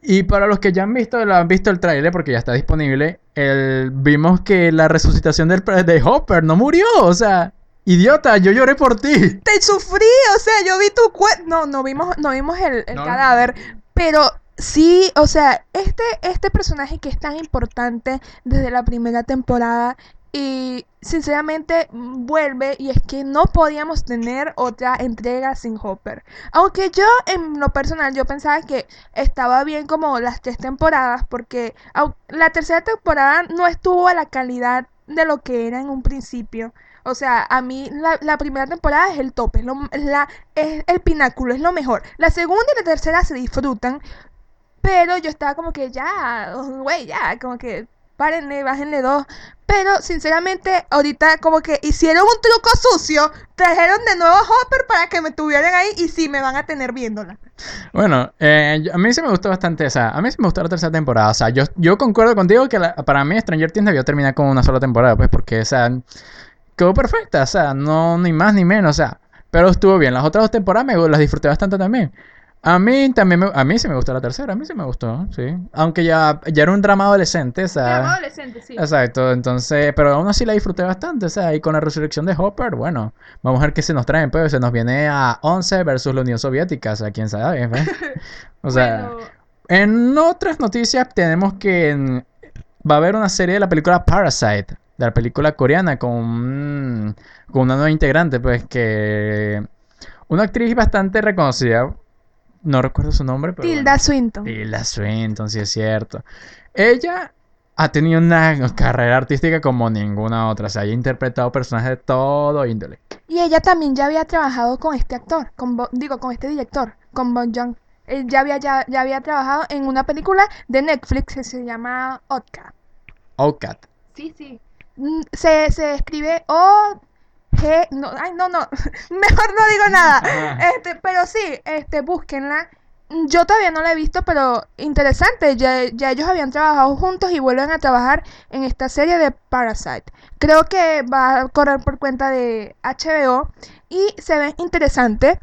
y para los que ya han visto, lo han visto el tráiler porque ya está disponible, el, vimos que la resucitación del, de Hopper no murió, o sea, idiota, yo lloré por ti. Te sufrí, o sea, yo vi tu cuerpo. No, no vimos, no vimos el, el No. cadáver. Pero sí, o sea, este, este personaje que es tan importante desde la primera temporada. Y sinceramente vuelve y es que no podíamos tener otra entrega sin Hopper. Aunque yo en lo personal yo pensaba que estaba bien como las tres temporadas porque la tercera temporada no estuvo a la calidad de lo que era en un principio. O sea, a mí la, primera temporada es el tope, es la, es el pináculo, es lo mejor. La segunda y la tercera se disfrutan, pero yo estaba como que ya, güey, ya, como que párenle, bájenle dos. Pero sinceramente, ahorita como que hicieron un truco sucio, trajeron de nuevo a Hopper para que me tuvieran ahí y sí, me van a tener viéndola. Bueno, eh, a mí sí me gustó bastante, o sea, a mí sí me gustó la tercera temporada, o sea, yo, yo concuerdo contigo que para mí Stranger Things debió terminar con una sola temporada, pues porque, o sea, quedó perfecta, o sea, no ni más ni menos, o sea, pero estuvo bien, las otras dos temporadas me, las disfruté bastante también. A mí también, me- a mí sí me gustó la tercera, a mí sí me gustó, sí, aunque ya, ya era un drama adolescente, o sea... adolescente, sí. Exacto, entonces, pero aún así la disfruté bastante, o sea, y con la resurrección de Hopper, bueno, vamos a ver qué se nos traen, pues, se nos viene a 11 versus la Unión Soviética, o sea, quién sabe, pues. O sea, Bueno, en otras noticias tenemos que va a haber una serie de la película Parasite, de la película coreana, con, con una nueva integrante, pues, que... Una actriz bastante reconocida, no recuerdo su nombre, pero... bueno. Tilda Swinton. Tilda Swinton, sí es cierto. Ella ha tenido una carrera artística como ninguna otra. O sea, ha interpretado personajes de todo índole. Y ella también ya había trabajado con este actor, con Bo- digo, con este director, con Bon Joon. Él ya había, ya, ya había trabajado en una película de Netflix que se llama Otka. Outcat. Sí, sí. Mm, Se, se escribe O G no, ay no no, mejor no digo nada. Ajá. Este, pero sí, este búsquenla. Yo todavía no la he visto, pero interesante. Ya, ya ellos habían trabajado juntos y vuelven a trabajar en esta serie de Parasite. Creo que va a correr por cuenta de HBO y se ve interesante,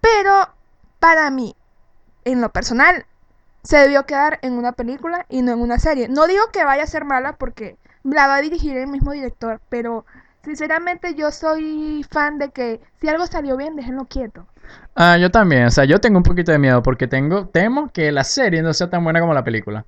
pero para mí, en lo personal, se debió quedar en una película y no en una serie. No digo que vaya a ser mala porque la va a dirigir el mismo director, pero sinceramente yo soy fan de que si algo salió bien, déjenlo quieto. Ah, yo también. O sea, yo tengo un poquito de miedo porque tengo, temo que la serie no sea tan buena como la película.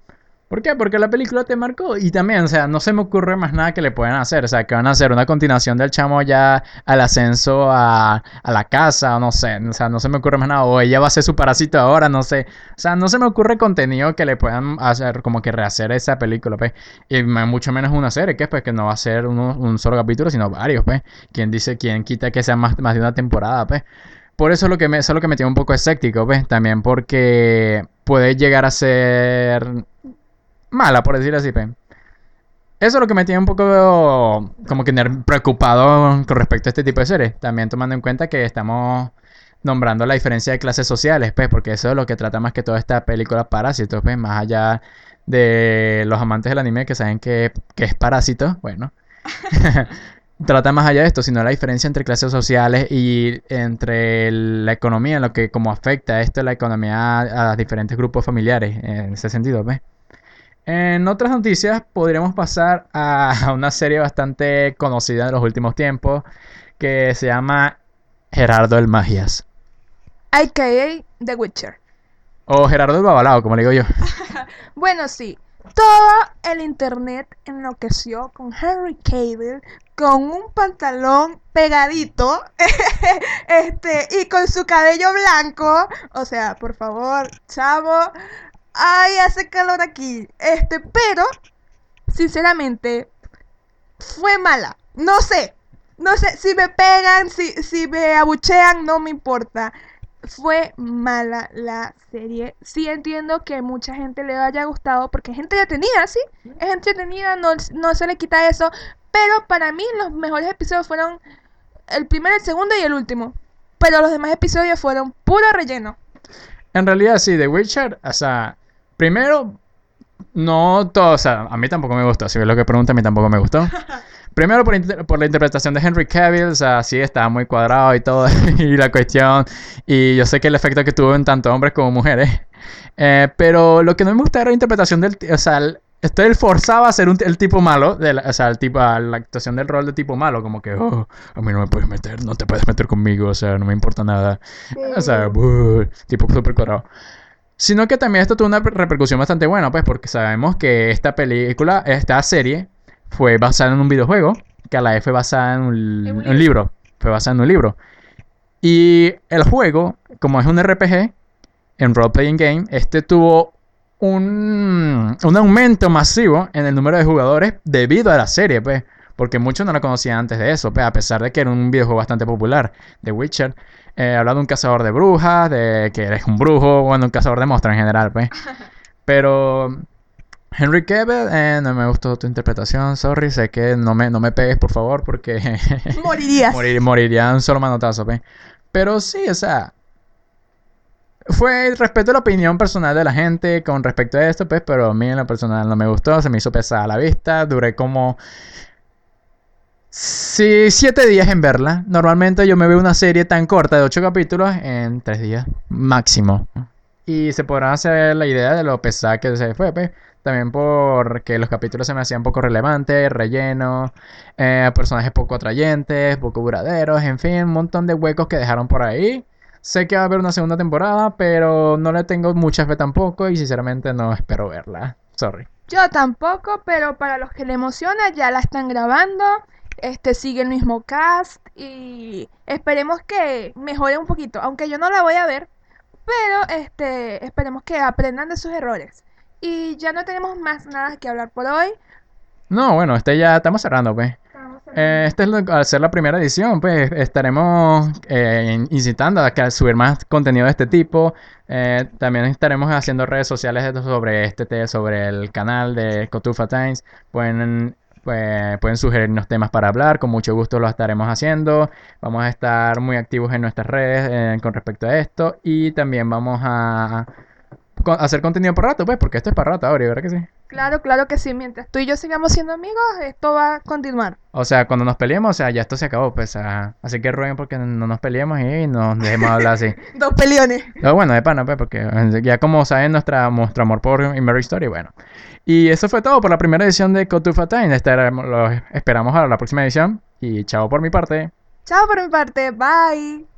¿Por qué? Porque la película te marcó. Y también, o sea, no se me ocurre más nada que le puedan hacer. O sea, que van a hacer una continuación del chamo ya al ascenso a, la casa, o no sé. O sea, no se me ocurre más nada. O ella va a ser su parásito ahora, no sé. O sea, no se me ocurre contenido que le puedan hacer, como que rehacer esa película, pues. Y mucho menos una serie, que es pues que no va a ser uno- un solo capítulo, sino varios, pues. ¿Quién dice, quién quita que sea más, más de una temporada, pues? Por eso es lo que me, eso es lo que me tiene un poco escéptico, pues. También porque puede llegar a ser mala, por decir así. Eso es lo que me tiene un poco como que preocupado con respecto a este tipo de series. También tomando en cuenta que estamos nombrando la diferencia de clases sociales, pues, porque eso es lo que trata más que toda esta película Parásitos, pues, más allá de los amantes del anime que saben que, que es Parásito, bueno. Trata más allá de esto, sino la diferencia entre clases sociales y entre la economía, lo que como afecta esto la economía a, a diferentes grupos familiares, en ese sentido, pues. En otras noticias, podríamos pasar a una serie bastante conocida de los últimos tiempos que se llama Gerardo el Magias. AKA The Witcher. O Gerardo el Babalao, como le digo yo. Bueno, sí. Todo el internet enloqueció con Henry Cavill con un pantalón pegadito este y con su cabello blanco. O sea, por favor, chavo. Ay, hace calor aquí. Este, pero sinceramente fue mala. No sé. No sé si me pegan, si, si me abuchean, no me importa. Fue mala la serie. Sí entiendo que mucha gente le haya gustado porque es gente tenía, sí. Es entretenida, no, no se le quita eso. Pero para mí los mejores episodios fueron el primero, el segundo y el último. Pero los demás episodios fueron puro relleno. En realidad, sí, The Witcher, o primero, no todo, o sea, a mí tampoco me gustó. Si ves lo que pregunta, a mí tampoco me gustó. Primero por, por la interpretación de Henry Cavill, o sea, sí, estaba muy cuadrado y todo, y la cuestión, y yo sé que el efecto que tuvo en tanto hombres como mujeres, eh, pero lo que no me gusta era la interpretación del, o sea, el- este él forzaba a ser un, el tipo malo, de la- o sea, el tipo, a la actuación del rol de tipo malo, como que, oh, a mí no me puedes meter, no te puedes meter conmigo, o sea, no me importa nada. O sea, buh, tipo súper cuadrado. Sino que también esto tuvo una repercusión bastante buena, pues, porque sabemos que esta película, esta serie, fue basada en un videojuego, que a la vez fue basada en un, libro. Fue basada en un libro. Y el juego, como es un RPG, en Role Playing Game, este tuvo un, un aumento masivo en el número de jugadores debido a la serie, pues. Porque muchos no la conocían antes de eso, pues, a pesar de que era un videojuego bastante popular, The Witcher. Eh, habla de un cazador de brujas, de que eres un brujo, bueno, un cazador de monstruos en general, pues. Pero Henry Cavill, eh, no me gustó tu interpretación, sorry, sé que no me, no me pegues, por favor, porque Morirías. morir, moriría un solo manotazo, pues. Pero sí, o sea, fue respeto a la opinión personal de la gente con respecto a esto, pues, pero a mí en lo personal no me gustó, se me hizo pesada la vista, duré como... Sí, siete días en verla. Normalmente yo me veo una serie tan corta de ocho capítulos en tres días máximo. Y se podrán hacer la idea de lo pesada que se fue, pues. También porque los capítulos se me hacían poco relevantes, relleno, eh, personajes poco atrayentes, poco duraderos, en fin, un montón de huecos que dejaron por ahí. Sé que va a haber una segunda temporada, pero no le tengo mucha fe tampoco y sinceramente no espero verla. Sorry. Yo tampoco, pero para los que le emociona ya la están grabando. Este sigue el mismo cast y esperemos que mejore un poquito, aunque yo no la voy a ver, pero este esperemos que aprendan de sus errores. Y ya no tenemos más nada que hablar por hoy. No, bueno, este ya estamos cerrando, pues. Eh, esta es lo- al ser la primera edición, pues estaremos eh, in- incitando a que a subir más contenido de este tipo. Eh, también estaremos haciendo redes sociales sobre este te- sobre el canal de Cotufa Times. Pueden, pues, pueden sugerirnos temas para hablar, con mucho gusto lo estaremos haciendo. Vamos a estar muy activos en nuestras redes eh, con respecto a esto y también vamos a hacer contenido por rato, pues, porque esto es para rato ahora, ¿verdad que sí? Claro, claro que sí. Mientras tú y yo sigamos siendo amigos, esto va a continuar. O sea, cuando nos peleemos, o sea, ya esto se acabó, pues, ah, así que rueguen porque no nos peleemos y nos dejemos hablar así. Dos peleones. Pero bueno, de pana, pues, porque ya como saben nuestra, nuestro amor por Mary Story, bueno. Y eso fue todo por la primera edición de Cotufa Time. Los esperamos a la próxima edición y chao por mi parte. Chao por mi parte. Bye.